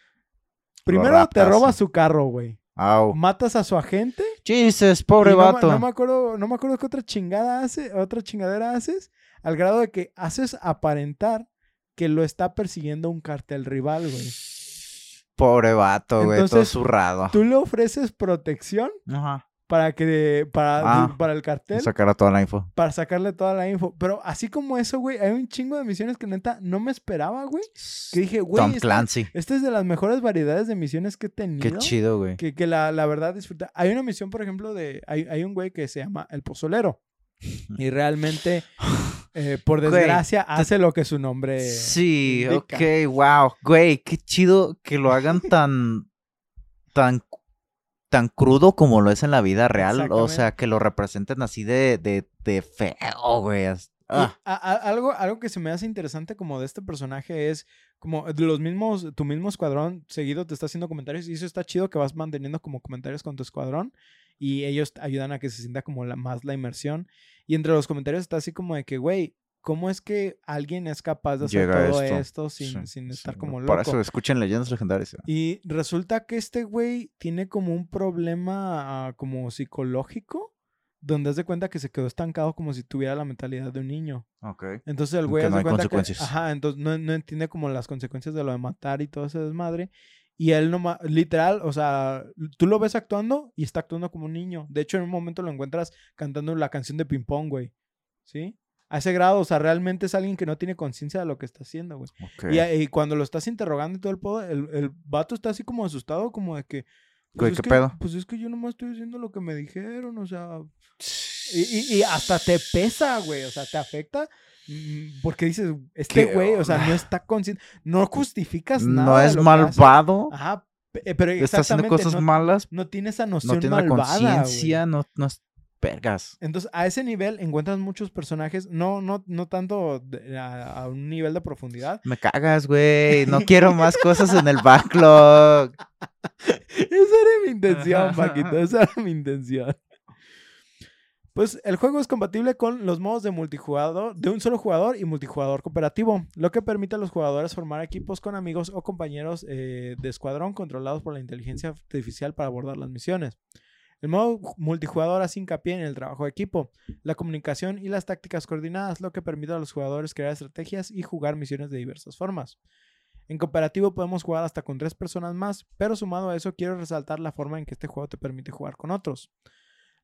Primero te robas su carro, güey. Au. Matas a su agente Jesus, pobre no, vato. No me acuerdo, no me acuerdo qué otra chingada hace, otra chingadera haces, al grado de que haces aparentar que lo está persiguiendo un cartel rival, güey. Pobre vato, güey. Todo zurrado. Tú le ofreces protección Ajá. Para que para, Ah, para el cartel, Sacar toda la info. para sacarle toda la info. Pero así como eso, güey, hay un chingo de misiones que neta no me esperaba, güey. Que dije, güey, Tom esta, Clancy. esta es de las mejores variedades de misiones que he tenido. Qué chido, güey. que, que la, la verdad disfruta. Hay una misión, por ejemplo, de. Hay, hay un güey que se llama El Pozolero. Y realmente, eh, por Güey, desgracia, hace lo que su nombre. Sí, indica. ok, wow. Güey, qué chido que lo hagan tan. tan. Tan crudo como lo es en la vida real. O sea, que lo representen así de, de, de feo, güey. Ah, a- a- algo, algo que se me hace interesante como de este personaje es como de los mismos, tu mismo escuadrón seguido te está haciendo comentarios y eso está chido que vas manteniendo como comentarios con tu escuadrón y ellos ayudan a que se sienta como la, más la inmersión. Y entre los comentarios está así como de que, güey, ¿cómo es que alguien es capaz de hacer Llega todo esto. esto, sin, sí, sin sí, estar como loco? Por eso escuchen leyendas legendarias. Y resulta que este güey tiene como un problema ah, como psicológico donde haz de cuenta que se quedó estancado como si tuviera la mentalidad de un niño. Ok. Entonces el güey que haz no cuenta que- consecuencias. ajá, entonces no, no entiende como las consecuencias de lo de matar y todo ese desmadre. Y él no literal, o sea, tú lo ves actuando y está actuando como un niño. De hecho, en un momento lo encuentras cantando la canción de ping pong, güey. ¿Sí? A ese grado, o sea, realmente es alguien que no tiene conciencia de lo que está haciendo, güey. Y, y cuando lo estás interrogando y todo el pedo, el, el vato está así como asustado, como de que. Güey, es ¿qué que- pedo? Pues es que yo nomás estoy haciendo lo que me dijeron, o sea. Y, y- y hasta te pesa, güey, o sea, te afecta. mm, Porque dices, este ¿Qué güey, o sea, no está consciente. No justificas nada. No es malvado. Ajá, pe- pero Está haciendo cosas no, malas. no tiene esa No noción tiene malvada, güey. conciencia. No, no vergas. Entonces, a ese nivel encuentras muchos personajes, no, no, no tanto a un nivel de profundidad. Me cagas, güey. No quiero más cosas en el backlog. Esa era mi intención, Paquito. Esa era mi intención. Pues el juego es compatible con los modos de multijugador, de un solo jugador y multijugador cooperativo, lo que permite a los jugadores formar equipos con amigos o compañeros eh, de escuadrón controlados por la inteligencia artificial para abordar las misiones. El modo ju- multijugador hace hincapié en el trabajo de equipo, la comunicación y las tácticas coordinadas, lo que permite a los jugadores crear estrategias y jugar misiones de diversas formas. En cooperativo podemos jugar hasta con tres personas más, pero sumado a eso quiero resaltar la forma en que este juego te permite jugar con otros.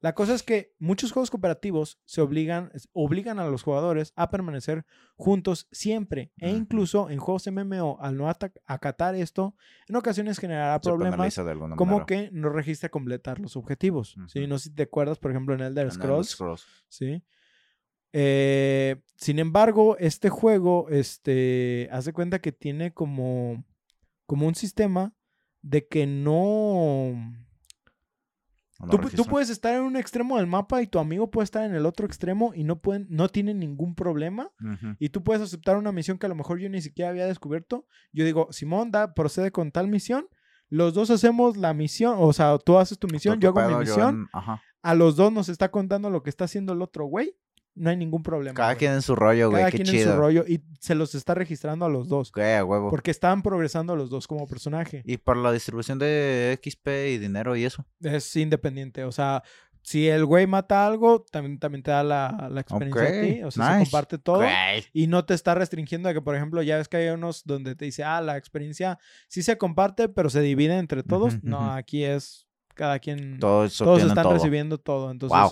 La cosa es que muchos juegos cooperativos se obligan, obligan a los jugadores a permanecer juntos siempre e incluso en juegos MMO al no ata- acatar esto en ocasiones generará Se problemas como manera. que no registra completar los objetivos. ¿sí? Ujú. No sé si te acuerdas, por ejemplo, en Elder En. Scrolls. ¿sí? Eh, sin embargo, este juego, este, hace cuenta que tiene como, como un sistema de que no... Tú, puedes estar en un extremo del mapa y tu amigo puede estar en el otro extremo y no pueden, no tienen ningún problema. Y tú puedes aceptar una misión que a lo mejor yo ni siquiera había descubierto. Yo digo, Simón, da, procede con tal misión. Los dos hacemos la misión, o sea, tú haces tu misión, yo hago mi misión. A los dos nos está contando lo que está haciendo el otro güey. No hay ningún problema. Cada güey. quien en su rollo, güey. Cada Qué quien en su rollo y se los está registrando a los dos. A huevo. Porque están progresando los dos como personaje. Y para la distribución de XP y dinero y eso. Es independiente. O sea, si el güey mata algo, también, también te da la, la experiencia a Ok, ti. O sea, se comparte todo. Y no te está restringiendo de que, por ejemplo, ya ves que hay unos donde te dice, ah, la experiencia sí se comparte, pero se divide entre todos. No, aquí es cada quien. Todos, todos están todo. recibiendo todo. Entonces, Wow.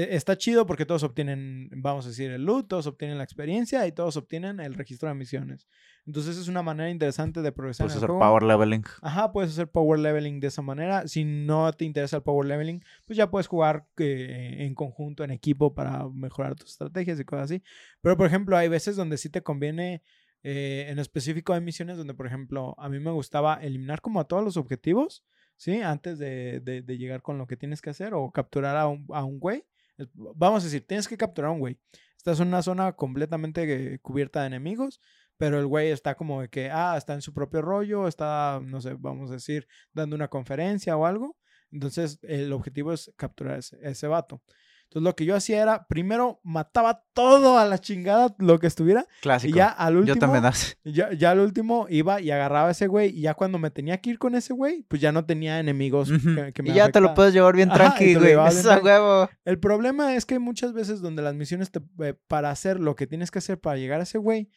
E- está chido porque todos obtienen, vamos a decir, el loot, todos obtienen la experiencia y todos obtienen el registro de misiones. Entonces, es una manera interesante de progresar Puedes en el hacer juego. power leveling. Ajá, puedes hacer power leveling de esa manera. Si no te interesa el power leveling, pues ya puedes jugar eh, en conjunto, en equipo, para mejorar tus estrategias y cosas así. Pero, por ejemplo, hay veces donde sí te conviene, eh, en específico hay misiones donde, por ejemplo, a mí me gustaba eliminar como a todos los objetivos, ¿sí? Antes de, de- de llegar con lo que tienes que hacer o capturar a un, a un güey. Es- Vamos a decir, tienes que capturar a un güey. Estás en una zona completamente cubierta de enemigos, pero el güey está como de que, ah, está en su propio rollo, está, no sé, vamos a decir, dando una conferencia o algo. Entonces, el objetivo es capturar ese, ese vato. Entonces, lo que yo hacía era, primero mataba todo a la chingada, lo que estuviera, Clásico. y ya al último, Yo también hace. ya, ya al último iba y agarraba a ese güey, y ya cuando me tenía que ir con ese güey, pues ya no tenía enemigos que, que me Y ya te lo puedes llevar bien Ajá, y tranqui, te lo güey. Eso, huevo. El problema es que hay muchas veces donde las misiones te- eh, para hacer lo que tienes que hacer para llegar a ese güey,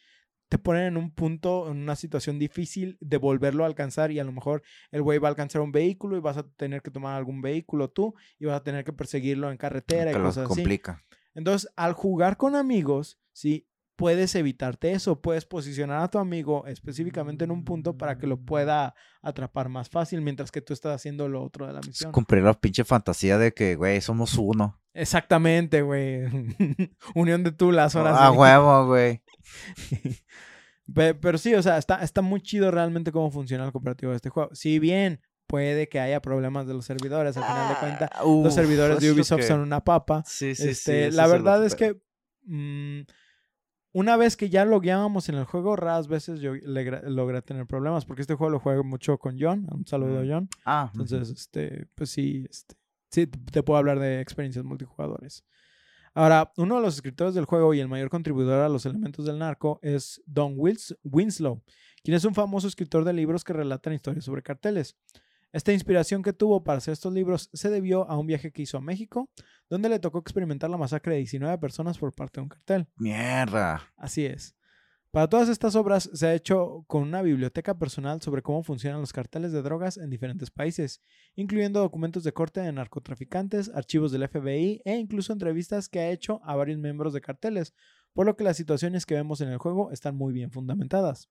te ponen en un punto, en una situación difícil de volverlo a alcanzar y a lo mejor el güey va a alcanzar un vehículo y vas a tener que tomar algún vehículo tú y vas a tener que perseguirlo en carretera y lo cosas así. Entonces, al jugar con amigos, sí, puedes evitarte eso, puedes posicionar a tu amigo específicamente en un punto para que lo pueda atrapar más fácil mientras que tú estás haciendo lo otro de la Es misión. cumplir la pinche fantasía de que, güey, somos uno. Exactamente, güey. Unión de tú, las horas. A huevo, güey. Pe- Pero, sí, o sea, está, está muy chido realmente cómo funciona el cooperativo de este juego. Si bien puede que haya problemas de los servidores, al final de cuentas, Ah, los servidores de Ubisoft que- son una papa. Sí, sí, sí. Este, eso la verdad es que mm, una vez que ya logueábamos en el juego, raras veces yo le logré tener problemas, porque este juego lo juego mucho con John. Un saludo a Mm. John. Ah. Entonces, este, pues sí, este, sí, te te puedo hablar de experiencias multijugadores. Ahora, uno de los escritores del juego y el mayor contribuidor a los elementos del narco es Don Wils- Winslow, quien es un famoso escritor de libros que relatan historias sobre carteles. Esta inspiración que tuvo para hacer estos libros se debió a un viaje que hizo a México, donde le tocó experimentar la masacre de 19 personas por parte de un cartel. Mierda. Así es. Para todas estas obras se ha hecho con una biblioteca personal sobre cómo funcionan los carteles de drogas en diferentes países, incluyendo documentos de corte de narcotraficantes, archivos del FBI e incluso entrevistas que ha hecho a varios miembros de carteles, por lo que las situaciones que vemos en el juego están muy bien fundamentadas.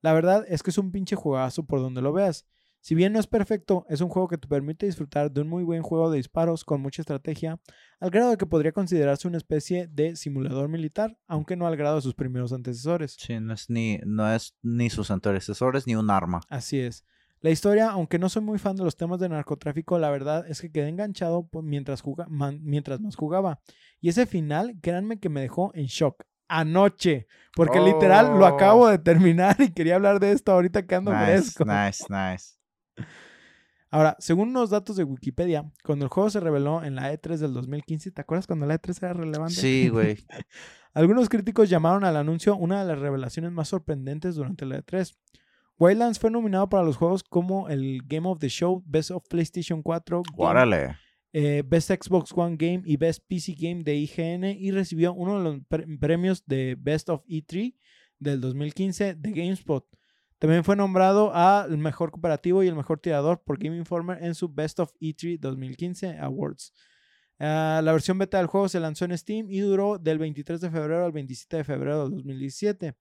La verdad es que es un pinche juegazo por donde lo veas. Si bien no es perfecto, es un juego que te permite disfrutar de un muy buen juego de disparos con mucha estrategia, al grado de que podría considerarse una especie de simulador militar, aunque no al grado de sus primeros antecesores. Sí, no es ni, no es ni sus antecesores ni un arma. Así es. La historia, aunque no soy muy fan de los temas de narcotráfico, la verdad es que quedé enganchado mientras, juga- man- mientras más jugaba. Y ese final, créanme que me dejó en shock. Anoche. Porque literal lo acabo de terminar y quería hablar de esto ahorita que ando Nice, fresco. nice, nice. Ahora, según unos datos de Wikipedia, cuando el juego se reveló en la E3 del 2015, ¿te acuerdas cuando la E3 era relevante? Sí, güey. Algunos críticos llamaron al anuncio una de las revelaciones más sorprendentes durante la E3. Wildlands fue nominado para los juegos como el Game of the Show, Best of PlayStation 4, Game- Órale. eh, Best Xbox One Game y Best PC Game de IGN y recibió uno de los pre- premios de Best of E3 del 2015 de GameSpot. También fue nombrado al mejor cooperativo y el mejor tirador por Game Informer en su Best of E3 2015 Awards. Ah, la versión beta del juego se lanzó en Steam y duró del 23 de febrero al 27 de febrero del 2017.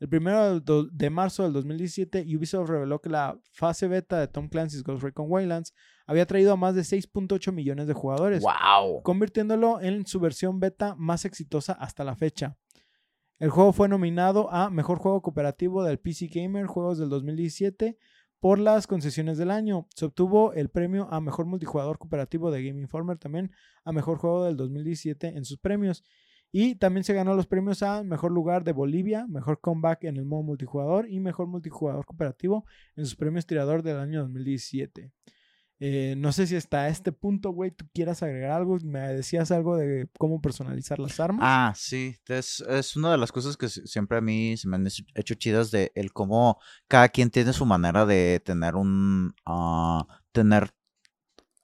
El primero del do- de marzo del 2017, Ubisoft reveló que la fase beta de Tom Clancy's Ghost Recon Wildlands había traído a más de 6.8 millones de jugadores, Wow. convirtiéndolo en su versión beta más exitosa hasta la fecha. El juego fue nominado a Mejor Juego Cooperativo del PC Gamer Juegos del 2017 por las concesiones del año. Se obtuvo el premio a Mejor Multijugador Cooperativo de Game Informer también a Mejor Juego del 2017 en sus premios. Y también se ganó los premios a Mejor Lugar de Bolivia, Mejor Comeback en el modo multijugador y Mejor Multijugador Cooperativo en sus premios Tirador del año 2017. Eh, no sé si hasta este punto, güey, tú quieras agregar algo. Me decías algo de cómo personalizar las armas. Ah, sí, es, es una de las cosas que si- siempre a mí se me han hecho- chidas de el cómo cada quien tiene su manera de tener un, ah, tener,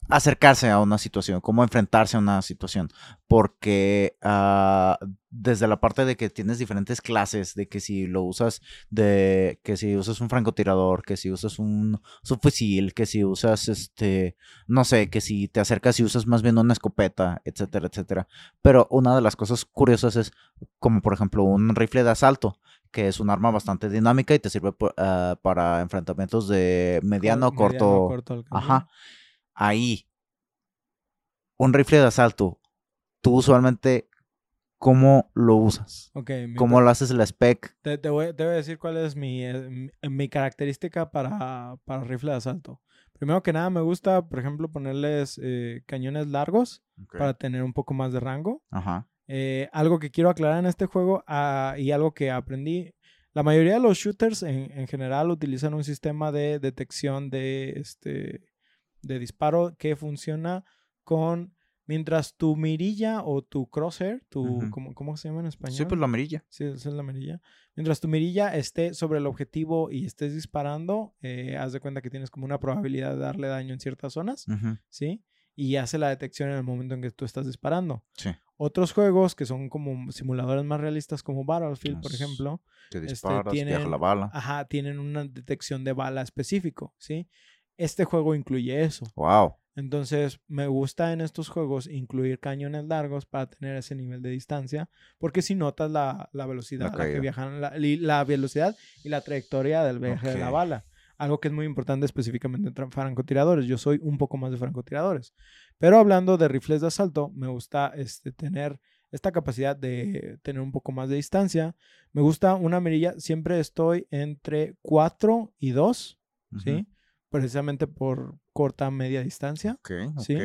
acercarse a una situación, cómo enfrentarse a una situación, porque ah, desde la parte de que tienes diferentes clases, de que si lo usas, de que si usas un francotirador, que si usas un subfusil, que si usas este, no sé, que si te acercas y usas más bien una escopeta, etcétera, etcétera. Pero una de las cosas curiosas es como por ejemplo un rifle de asalto, que es un arma bastante dinámica y te sirve ah, para enfrentamientos de mediano, Cor- corto. corto alcance. Ajá. Ahí, un rifle de asalto, tú usualmente, ¿cómo lo usas? Ok, mi- ¿Cómo lo haces la spec? te, te voy, te voy a decir cuál es mi, eh, mi, característica para, para rifle de asalto. Primero que nada, me gusta, por ejemplo, ponerles eh, cañones largos para tener un poco más de rango. Ajá. Eh, algo que quiero aclarar en este juego ah, y algo que aprendí. La mayoría de los shooters en, en general utilizan un sistema de detección de, este, de disparo que funciona con mientras tu mirilla o tu crosshair, tu, Ujú. ¿cómo, cómo se llama en español? Sí, pues la amarilla. Sí, esa es la mirilla. Mientras tu mirilla esté sobre el objetivo y estés disparando, eh, haz de cuenta que tienes como una probabilidad de darle daño en ciertas zonas, Ujú, ¿sí? Y hace la detección en el momento en que tú estás disparando. Sí. Otros juegos que son como simuladores más realistas como Battlefield, por Los- ejemplo, Te Este, disparas, viaja tienen- la bala. ajá, tienen una detección de bala específico, ¿sí? Este juego incluye eso. Wow. Entonces, me gusta en estos juegos incluir cañones largos para tener ese nivel de distancia, porque si notas la, la velocidad La a la que viajan, la, la velocidad y la trayectoria del viaje de la bala. Algo que es muy importante específicamente entre francotiradores. Yo soy un poco más de francotiradores. Pero hablando de rifles de asalto, me gusta este, tener esta capacidad de tener un poco más de distancia. Me gusta una mirilla, siempre estoy entre 4 y 2, ¿sí? Precisamente por corta media distancia. Ok, ok. Sí.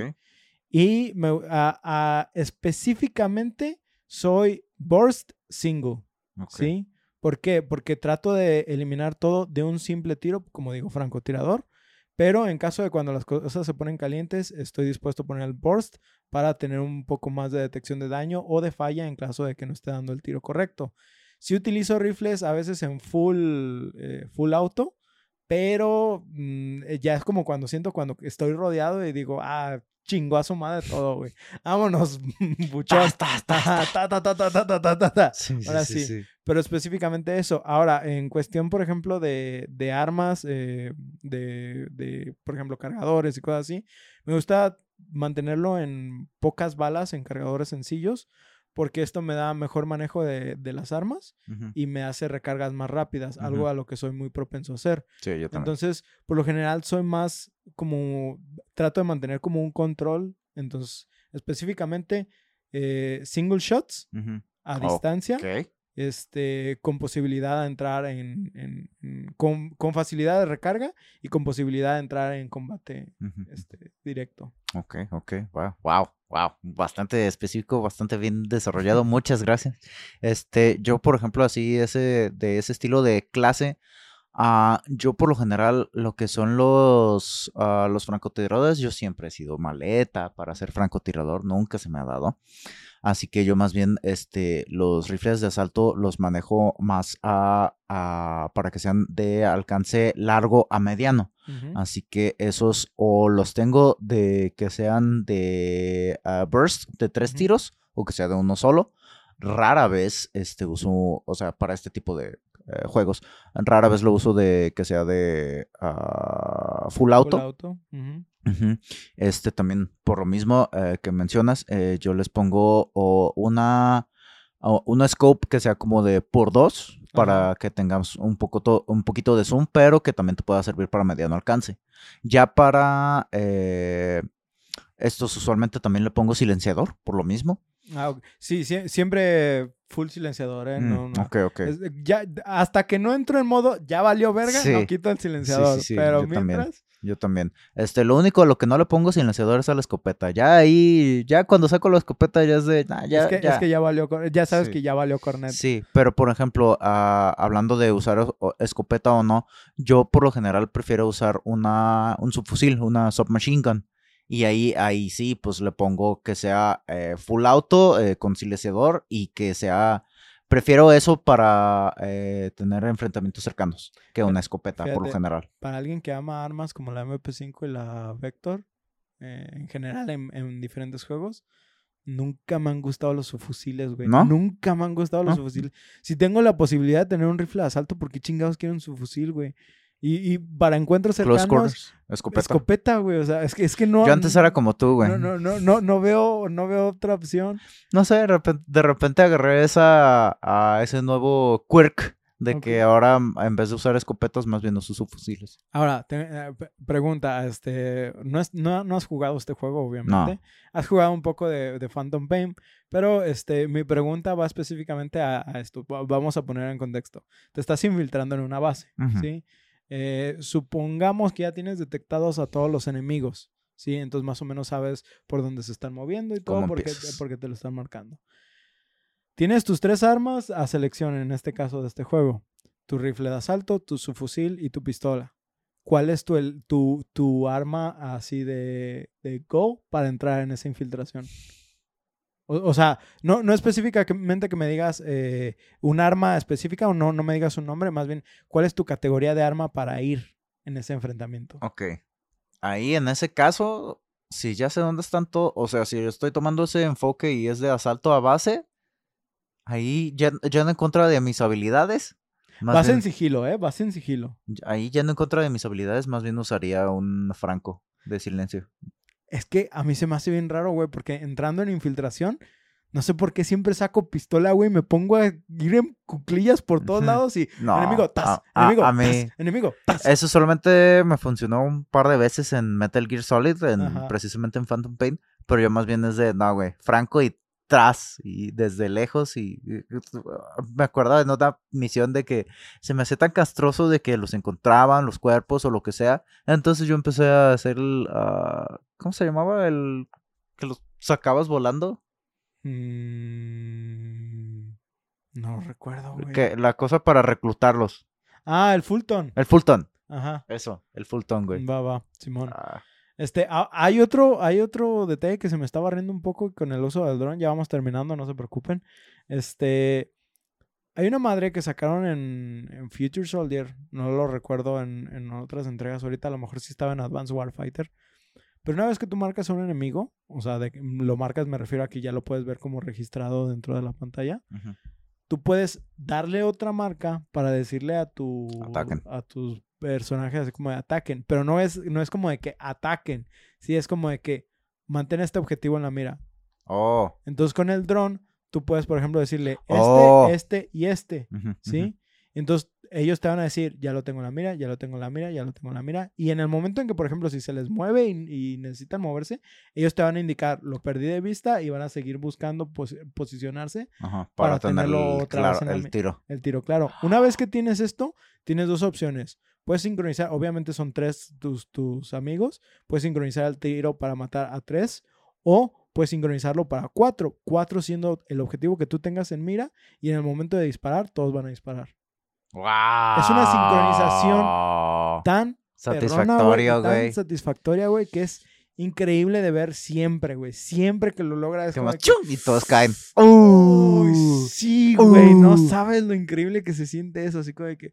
Y me, a- a- específicamente soy burst single, ok. ¿sí? ¿Por qué? Porque trato de eliminar todo de un simple tiro, como digo, francotirador. Pero en caso de cuando las cosas se ponen calientes, estoy dispuesto a poner el burst para tener un poco más de detección de daño o de falla en caso de que no esté dando el tiro correcto. Si utilizo rifles a veces en full, eh, full auto, pero mmm, ya es como cuando siento cuando estoy rodeado y digo, ah, chingó a su madre todo, güey. Vámonos, buchón. Sí, Ahora sí, sí. sí, Pero específicamente eso. Ahora, en cuestión, por ejemplo, de, de armas, eh, de, de, por ejemplo, cargadores y cosas así, me gusta mantenerlo en pocas balas, en cargadores sencillos, porque esto me da mejor manejo de, de las armas Ujú. y me hace recargas más rápidas, algo a lo que soy muy propenso a hacer. Sí, yo también. Entonces, por lo general, soy más como, trato de mantener como un control. Entonces, específicamente, eh, single shots a Oh, distancia Ok. este, con posibilidad de entrar en, en- en- con, con facilidad de recarga y con posibilidad de entrar en combate este, directo. Ok, ok, wow, wow, wow, bastante específico, bastante bien desarrollado, muchas gracias. Este, yo, por ejemplo, así, ese, de ese estilo de clase, ah, yo por lo general, lo que son los, ah, los francotiradores, yo siempre he sido maleta para ser francotirador, nunca se me ha dado. Así que yo más bien, este, los rifles de asalto los manejo más a, a- para que sean de alcance largo a mediano. Ujú. Así que esos o los tengo de que sean de ah, burst de tres Ujú. tiros o que sea de uno solo. Rara vez este uso, o sea, para este tipo de eh, juegos, rara vez lo uso de que sea de ah, full auto. Full. Este también, por lo mismo eh, que mencionas, eh, yo les pongo una, una scope que sea como de por dos para que tengamos un, poco un poquito de zoom, pero que también te pueda servir para mediano alcance. Ya para eh, estos usualmente también le pongo silenciador, por lo mismo. Ah, ok. Sí, sie- siempre full silenciador, ¿eh? No, Mm, no. ok, ok. Es- ya, hasta que no entro en modo, ya valió verga, Sí. no quito el silenciador. sí, pero yo también. mientras, Yo también. Este, lo único a lo que no le pongo silenciador es a la escopeta. Ya ahí, ya cuando saco la escopeta ya es de, nah, ya, es, que, ya. es que ya valió, ya sabes que ya valió cornet. Sí, pero por ejemplo, ah, hablando de usar o- escopeta o no, yo por lo general prefiero usar una, un subfusil, una submachine gun. Y ahí, ahí sí, pues le pongo que sea eh, full auto eh, con silenciador y que sea... Prefiero eso para eh, tener enfrentamientos cercanos que una escopeta, por lo Fíjate. general. para alguien que ama armas como la MP5 y la Vector, eh, en general en, en diferentes juegos, nunca me han gustado los subfusiles, güey. ¿No? Nunca me han gustado los ¿No? subfusiles. Si tengo la posibilidad de tener un rifle de asalto, ¿por qué chingados quiero un subfusil, güey? Y, y para encuentros Close cercanos, quarters, escopeta. escopeta, güey. O sea, es que, es que no. Yo antes era como tú, güey. no, no, no, no, no veo, no veo otra opción. No sé, de repente, de repente agarré esa, a ese nuevo quirk de que ahora mm, en vez de usar escopetas más bien uso fusiles. Ahora, te- eh, pregunta, este, no, es- no, no has jugado este juego, obviamente. Has jugado un poco de, de Phantom Pain, pero este, mi pregunta va específicamente a, a esto. Va- Vamos a poner en contexto. Te estás infiltrando en una base. ¿sí? Eh, supongamos que ya tienes detectados a todos los enemigos, ¿sí? Entonces más o menos sabes por dónde se están moviendo y todo ¿Cómo porque, porque te lo están marcando. Tienes tus tres armas a selección en este caso de este juego. Tu rifle de asalto, tu subfusil y tu pistola. ¿Cuál es tu, el- tu, tu arma así de, de go para entrar en esa infiltración? O, o sea, no, no específicamente que me digas eh, un arma específica o no, no me digas un nombre, más bien, ¿cuál es tu categoría de arma para ir en ese enfrentamiento? Ok. Ahí en ese caso, si ya sé dónde están todos, o sea, si yo estoy tomando ese enfoque y es de asalto a base, ahí ya, ya no en contra de mis habilidades. Más Vas bien- en sigilo, ¿eh? Vas en sigilo. ahí ya no en contra de mis habilidades, más bien usaría un franco de silencio. Es que a mí se me hace bien raro, güey, porque entrando en infiltración, no sé por qué siempre saco pistola, güey, me pongo a ir en cuclillas por todos lados y No, enemigo, tas, a- a- enemigo, a tas, mí- enemigo, tas. Eso solamente me funcionó un par de veces en Metal Gear Solid, en, Ajá. precisamente en Phantom Pain, pero yo más bien es de, no, güey, franco y tras, y desde lejos, y, y- me acuerdo de otra misión de que se me hacía tan castroso de que los encontraban, los cuerpos o lo que sea, entonces yo empecé a hacer el, ah, ¿cómo se llamaba? El que los sacabas volando, Mm, no recuerdo, güey. que la cosa para reclutarlos, Ah, el Fulton. el Fulton, Ajá. eso, el Fulton, güey. Va, va, Simón. Ah, Este, ah, hay otro, hay otro detalle que se me está barriendo un poco con el uso del dron. Ya vamos terminando, no se preocupen. Este, Hay una madre que sacaron en, en Future Soldier, no lo recuerdo en, en otras entregas ahorita, a lo mejor sí estaba en Advanced Warfighter. Pero una vez que tú marcas a un enemigo, o sea, de que lo marcas, me refiero a que ya lo puedes ver como registrado dentro de la pantalla. Tú puedes darle otra marca para decirle a tu Ataquen. a tus personajes así como de ataquen, pero no es no es como de que ataquen, sí es como de que mantén este objetivo en la mira. Oh. Entonces con el dron tú puedes, por ejemplo, decirle este, Oh. este y este, ¿sí? Entonces ellos te van a decir, ya lo tengo en la mira, ya lo tengo en la mira, ya lo tengo en la mira. Y en el momento en que, por ejemplo, si se les mueve y, y necesitan moverse, ellos te van a indicar, lo perdí de vista y van a seguir buscando pos- posicionarse Ajá, para Para, tener tenerlo el, otra claro, vez en el mi- tiro. el tiro, claro. Una vez que tienes esto, tienes dos opciones. Puedes sincronizar, obviamente son tres tus, tus amigos. Puedes sincronizar el tiro para matar a tres o puedes sincronizarlo para cuatro. Cuatro siendo el objetivo que tú tengas en mira y en el momento de disparar, todos van a disparar. ¡Wow! Es una sincronización Tan perrona, Satisfactorio, y tan güey. satisfactoria, güey, que es increíble de ver siempre, güey. Siempre que lo logra Que más. Y todos caen. Uy, ¡Uh! sí, güey, no Uh. sabes lo increíble que se siente eso, así como de que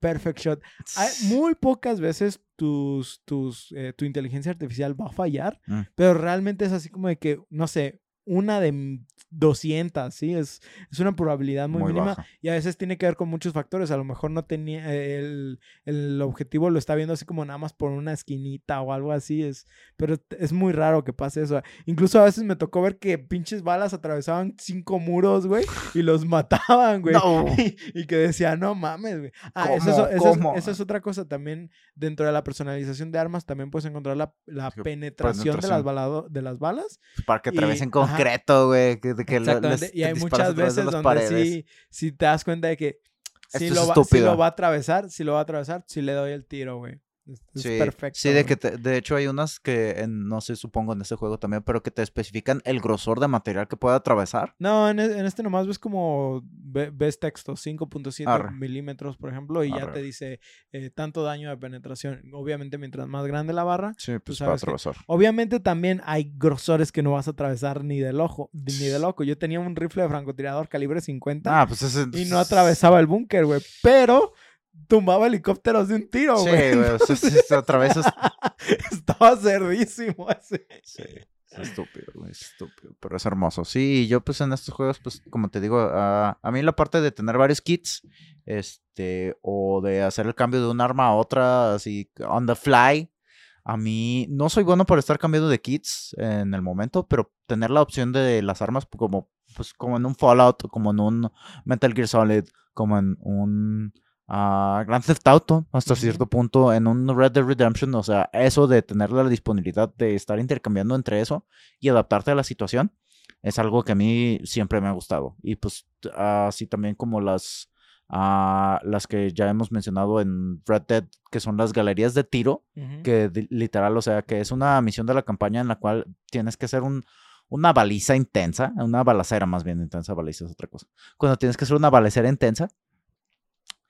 perfect shot. Hay muy pocas veces tus, tus, eh, tu inteligencia artificial va a fallar, Mm. pero realmente es así como de que, no sé, una de 200, ¿sí? Es, es una probabilidad muy, Muy mínima baja. y a veces tiene que ver con muchos factores. A lo mejor no tenía, eh, el, el objetivo lo está viendo así como nada más por una esquinita o algo así, es, pero es muy raro que pase eso. Incluso a veces me tocó ver que pinches balas atravesaban cinco muros, güey, y los mataban, güey. No. Y, y que decía, no mames, güey. Ah, eso, ¿Cómo? es, eso, es, ¿Cómo? eso es otra cosa también. Dentro de la personalización de armas también puedes encontrar la, la Sí, penetración, de las, balado- de las balas. Para que Y- ajá. concreto, güey. Que, que lo- Exactamente. les- y hay muchas veces donde paredes. sí, sí te das cuenta de que si lo, va, si lo va a atravesar, si lo va a atravesar, si le doy el tiro, güey. Es, es Sí, perfecto. sí, de que te- de hecho hay unas que en- no sé, supongo en este juego también, pero que te especifican el grosor de material que puede atravesar. No, en, en este nomás ves como ve- ves texto 5.7 Arre. milímetros, por ejemplo, y ya te dice eh, tanto daño de penetración. Obviamente, mientras más grande la barra, Sí, pues, sabes que- atravesar. Obviamente también hay grosores que no vas a atravesar ni del ojo, ni de loco. Yo tenía un rifle de francotirador calibre 50 Ah, pues ese. y no atravesaba el búnker, güey. Pero tumbaba helicópteros de un tiro, Sí, güey. güey. sí, sí, atraviesas. Estaba cerdísimo ese. Sí, es estúpido, güey, es estúpido, pero es hermoso. Sí, yo pues en estos juegos, pues como te digo, a, a mí la parte de tener varios kits, este, o de hacer el cambio de un arma a otra, así, on the fly, a mí no soy bueno por estar cambiando de kits en el momento, pero tener la opción de las armas como, pues como en un Fallout, como en un Metal Gear Solid, como en un ah, Grand Theft Auto, hasta Ujú. cierto punto, en un Red Dead Redemption, o sea, eso de tener la disponibilidad de estar intercambiando entre eso y adaptarte a la situación, es algo que a mí siempre me ha gustado. Y pues así también como las, ah, las que ya hemos mencionado en Red Dead, que son las galerías de tiro, Ujú. que di- literal, o sea, que es una misión de la campaña en la cual tienes que hacer un, una baliza intensa, una balacera más bien intensa, baliza es otra cosa. Cuando tienes que hacer una balacera intensa,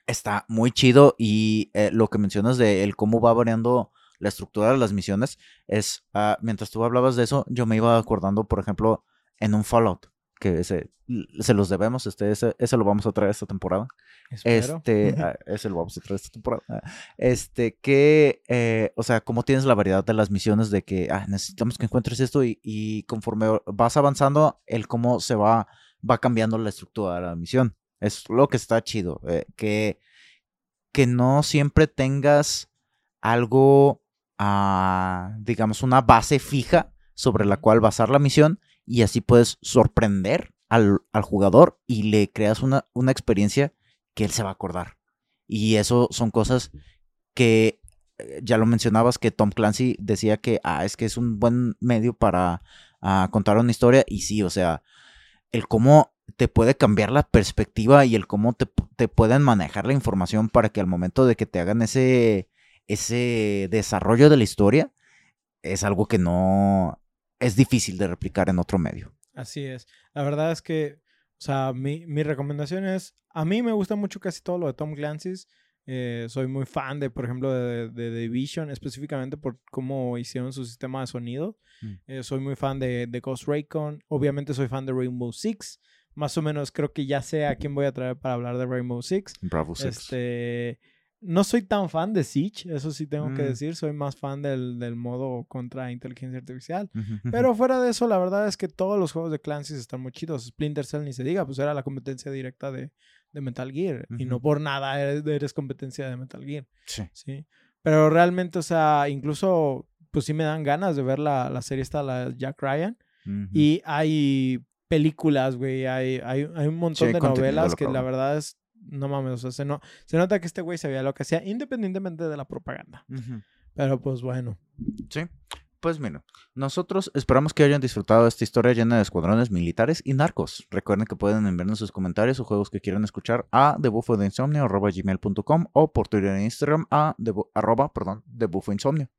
está muy chido y eh, lo que mencionas de el cómo va variando la estructura de las misiones es, ah, mientras tú hablabas de eso, yo me iba acordando, por ejemplo, en un Fallout, que ese, se los debemos, este, ese, ese lo vamos a traer esta temporada. Espero. Este, ah, ese lo vamos a traer esta temporada. Ah, Este, que, eh, o sea, como tienes la variedad de las misiones de que ah, necesitamos que encuentres esto y, y conforme vas avanzando, el cómo se va, va cambiando la estructura de la misión. Es lo que está chido. eh, que, que no siempre tengas algo, ah, digamos, una base fija sobre la cual basar la misión y así puedes sorprender al, al jugador y le creas una, una experiencia que él se va a acordar. Y eso son cosas que eh, ya lo mencionabas que Tom Clancy decía que ah, es que es un buen medio para ah, contar una historia y sí, o sea, el cómo te puede cambiar la perspectiva y el cómo te, te pueden manejar la información para que al momento de que te hagan ese, ese desarrollo de la historia es algo que no es difícil de replicar en otro medio. Así es. La verdad es que, o sea, mi, mi recomendación es, a mí me gusta mucho casi todo lo de Tom Clancy's. Eh, soy muy fan de, por ejemplo, de, de, The Division, específicamente por cómo hicieron su sistema de sonido. Mm. Eh, soy muy fan de, de Ghost Recon. Obviamente soy fan de Rainbow Six. Más o menos creo que ya sé a quién voy a traer para hablar de Rainbow Six. Bravo Six. Este, no soy tan fan de Siege, eso sí tengo que Mm. decir. Soy más fan del, del modo contra inteligencia artificial. Pero fuera de eso, la verdad es que todos los juegos de Clancy están muy chidos. Splinter Cell ni se diga, pues era la competencia directa de, de Metal Gear. Y no por nada eres, eres competencia de Metal Gear. Sí. Sí. Pero realmente, o sea, incluso, pues sí me dan ganas de ver la, la serie esta, la Jack Ryan. Y hay películas, güey. Hay, hay, hay un montón de novelas que la verdad es. No mames, o sea, se, no, se nota que este güey sabía lo que hacía, independientemente de la propaganda. Pero pues bueno. Sí. Pues mira, nosotros esperamos que hayan disfrutado de esta historia llena de escuadrones militares y narcos. Recuerden que pueden enviarnos sus comentarios o juegos que quieran escuchar a debufoinsomnio.gmail.com o por Twitter e Instagram a arroba, perdón, debufoinsomnio.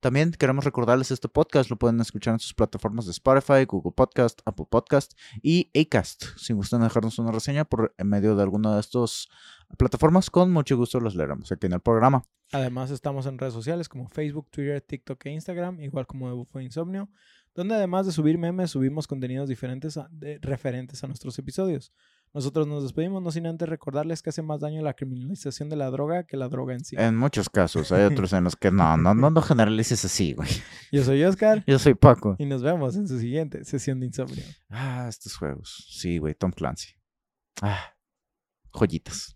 También queremos recordarles este podcast, lo pueden escuchar en sus plataformas de Spotify, Google Podcast, Apple Podcast y Acast. Si gustan dejarnos una reseña por en medio de alguna de estas plataformas, con mucho gusto los leeremos aquí en el programa. Además, estamos en redes sociales como Facebook, Twitter, TikTok e Instagram, igual como de Bufo Insomnio, donde además de subir memes, subimos contenidos diferentes a- de- referentes a nuestros episodios. Nosotros nos despedimos, no sin antes recordarles que hace más daño la criminalización de la droga que la droga en sí. En muchos casos, hay otros en los que no, no, no, no generalices así, güey. Yo soy Oscar Yo soy Paco. y nos vemos en su siguiente sesión de insomnio. Ah, estos juegos. Sí, güey, Tom Clancy. Ah, joyitas.